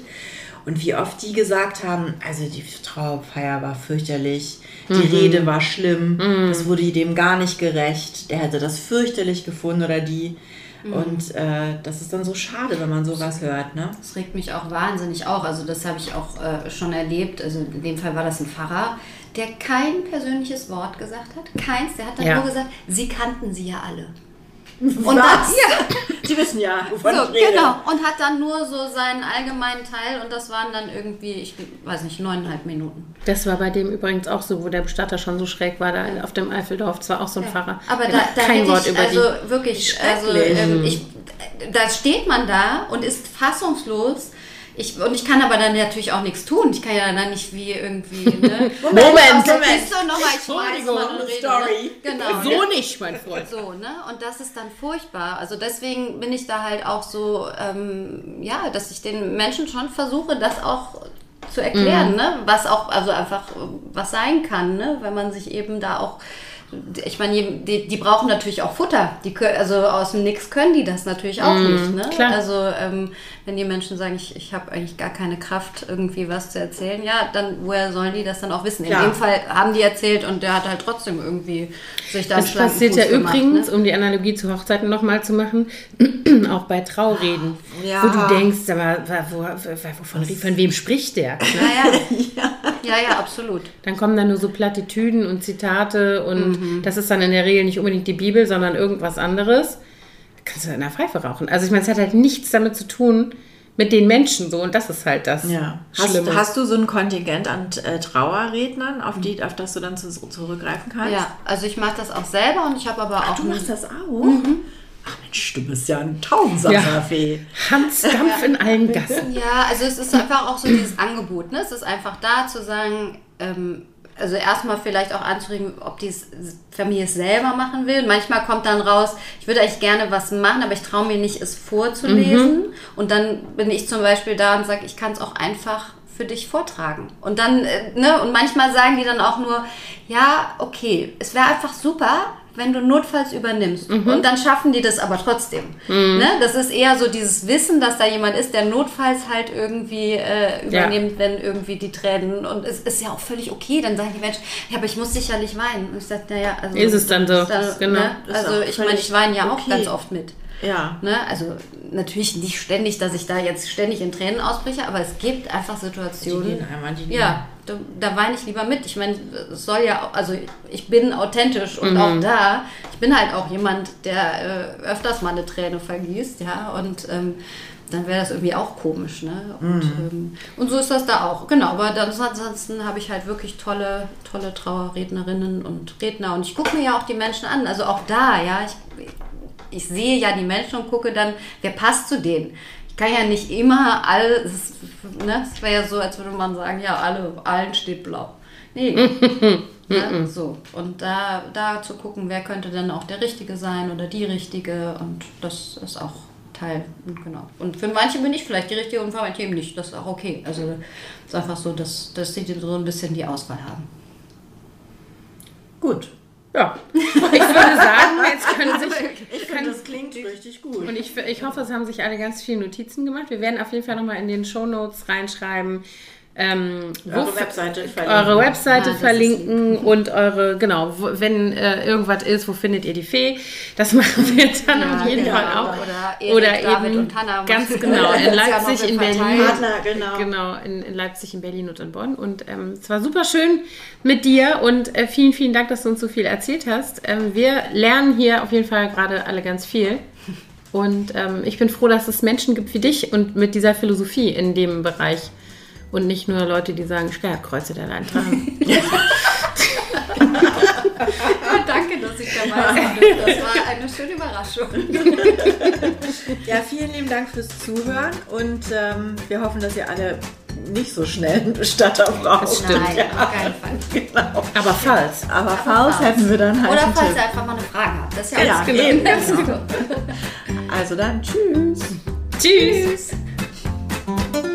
Und wie oft die gesagt haben, also die Trauerfeier war fürchterlich, die Rede war schlimm, das wurde dem gar nicht gerecht, der hätte das fürchterlich gefunden oder die. Und äh, das ist dann so schade, wenn man sowas hört, ne? Das regt mich auch wahnsinnig auf. Also das habe ich auch äh, schon erlebt. Also in dem Fall war das ein Pfarrer, der kein persönliches Wort gesagt hat. Keins. Der hat dann Ja. nur gesagt, sie kannten sie ja alle. Und das, Die wissen ja, wovon so, ich rede. genau. Und hat dann nur so seinen allgemeinen Teil und das waren dann irgendwie, ich weiß nicht, neuneinhalb Minuten. Das war bei dem übrigens auch so, wo der Bestatter schon so schräg war, da auf dem Eifeldorf. Das war auch so ein Pfarrer. Aber Der da, hat da kein Wort ich, über also die. wirklich, also ähm, ich, da steht man da und ist fassungslos. Ich, und ich kann aber dann natürlich auch nichts tun. Ich kann ja dann nicht wie irgendwie, ne? Moment, Moment. Kiste nochmal, ich schmeiß mal und rede, Story. Ne? Genau. So nicht, mein Freund. So, ne? Und das ist dann furchtbar. Also deswegen bin ich da halt auch so, ähm, ja, dass ich den Menschen schon versuche, das auch zu erklären, ne? Was auch, also einfach was sein kann, ne? Wenn man sich eben da auch ich meine, die, die brauchen natürlich auch Futter. Die, kö- also aus dem Nix können die das natürlich auch nicht. Ne? klar. Also ähm, wenn die Menschen sagen, ich, ich habe eigentlich gar keine Kraft, irgendwie was zu erzählen, ja, dann woher sollen die das dann auch wissen? In dem Fall haben die erzählt und der hat halt trotzdem irgendwie sich da Das passiert Fuß ja gemacht, übrigens, ne? um die Analogie zu Hochzeiten nochmal zu machen, auch bei Traureden, Ja. wo du denkst, aber wo, wo, von, von wem spricht der? Ne? Ja, ja. ja, ja, absolut. Dann kommen dann nur so Plattitüden und Zitate und das ist dann in der Regel nicht unbedingt die Bibel, sondern irgendwas anderes. Da kannst du in der Pfeife rauchen. Also ich meine, es hat halt nichts damit zu tun mit den Menschen so und das ist halt das Ja. Hast, Schlimme. hast du so ein Kontingent an äh, Trauerrednern, auf, die, auf das du dann zu, zurückgreifen kannst? Ja, also ich mache das auch selber und ich habe aber auch Du machst das auch? Ach Mensch, du bist ja ein Tausendsasserfee. Hans Dampf in allen Gassen. Ja, also es ist einfach auch so dieses Angebot. Ne? Es ist einfach da zu sagen, ähm, also erstmal vielleicht auch anzuregen, ob die Familie es selber machen will. Manchmal kommt dann raus, ich würde eigentlich gerne was machen, aber ich traue mir nicht, es vorzulesen. Und dann bin ich zum Beispiel da und sage, ich kann es auch einfach für dich vortragen. Und dann, äh, ne, und manchmal sagen die dann auch nur, ja, okay, es wäre einfach super, wenn du notfalls übernimmst. Und dann schaffen die das aber trotzdem. Ne? Das ist eher so dieses Wissen, dass da jemand ist, der notfalls halt irgendwie äh, Ja. übernimmt, wenn irgendwie die Tränen. Und es ist ja auch völlig okay. Dann sagen die Menschen, ja, aber ich muss sicherlich weinen. Und ich sage, naja, also. Ist es dann so, ist genau. Ne? Also auch ich meine, ich weine ja auch okay. ganz oft mit. Ja. Ne? Also natürlich nicht ständig, dass ich da jetzt ständig in Tränen ausbreche, aber es gibt einfach Situationen. Die gehen einmal, die ja, da, da weine ich lieber mit. Ich meine, es soll ja, also ich bin authentisch und auch da, ich bin halt auch jemand, der äh, öfters mal eine Träne vergießt, ja, und ähm, dann wäre das irgendwie auch komisch, ne? Und, ähm, und so ist das da auch, genau. Aber dann, ansonsten habe ich halt wirklich tolle, tolle Trauerrednerinnen und Redner und ich gucke mir ja auch die Menschen an, also auch da, ja, ich, ich sehe ja die Menschen und gucke dann, wer passt zu denen. Ich kann ja nicht immer alle, es ist- ne, es wäre ja so, als würde man sagen, ja, alle, allen steht blau. Nee. ne, so. Und da, da zu gucken, wer könnte denn auch der Richtige sein oder die Richtige und das ist auch Teil, genau. Und für manche bin ich vielleicht die Richtige und für manche eben nicht. Das ist auch okay. Also es ist einfach so, dass, dass sie so ein bisschen die Auswahl haben. Gut. Ja, ich würde sagen, jetzt können sich, Ich finde, das klingt richtig gut. Und ich, ich hoffe, es haben sich alle ganz viele Notizen gemacht. Wir werden auf jeden Fall nochmal in den Shownotes reinschreiben. Ähm, wo Eure Webseite verlinken. eure Webseite Ah, verlinken und eure, genau, wo, wenn äh, irgendwas ist, wo findet ihr die Fee? Das machen wir dann Ja, auf jeden genau. Fall auch. Oder Erik, Oder David eben und Hannah. ganz genau in Leipzig, in. Berlin. Partner, genau. Genau, in, in Leipzig, in Berlin und in Bonn. Und ähm, es war super schön mit dir und äh, vielen, vielen Dank, dass du uns so viel erzählt hast. Ähm, wir lernen hier auf jeden Fall gerade alle ganz viel. Und ähm, ich bin froh, dass es Menschen gibt wie dich und mit dieser Philosophie in dem Bereich. Und nicht nur Leute, die sagen, Sternkreuze der. Ja, danke, dass ich dabei sein durfte. Das war eine schöne Überraschung. Ja, vielen lieben Dank fürs Zuhören und ähm, wir hoffen, dass ihr alle nicht so schnell einen Bestatter braucht. Das stimmt. Nein, auf keinen Fall. Genau. Aber falls. Aber falls falls. hätten wir dann halt Oder falls ihr einfach mal eine Frage habt. Das ist ja, Ja, Ganz genau. genau. Also dann, tschüss. Tschüss. Tschüss.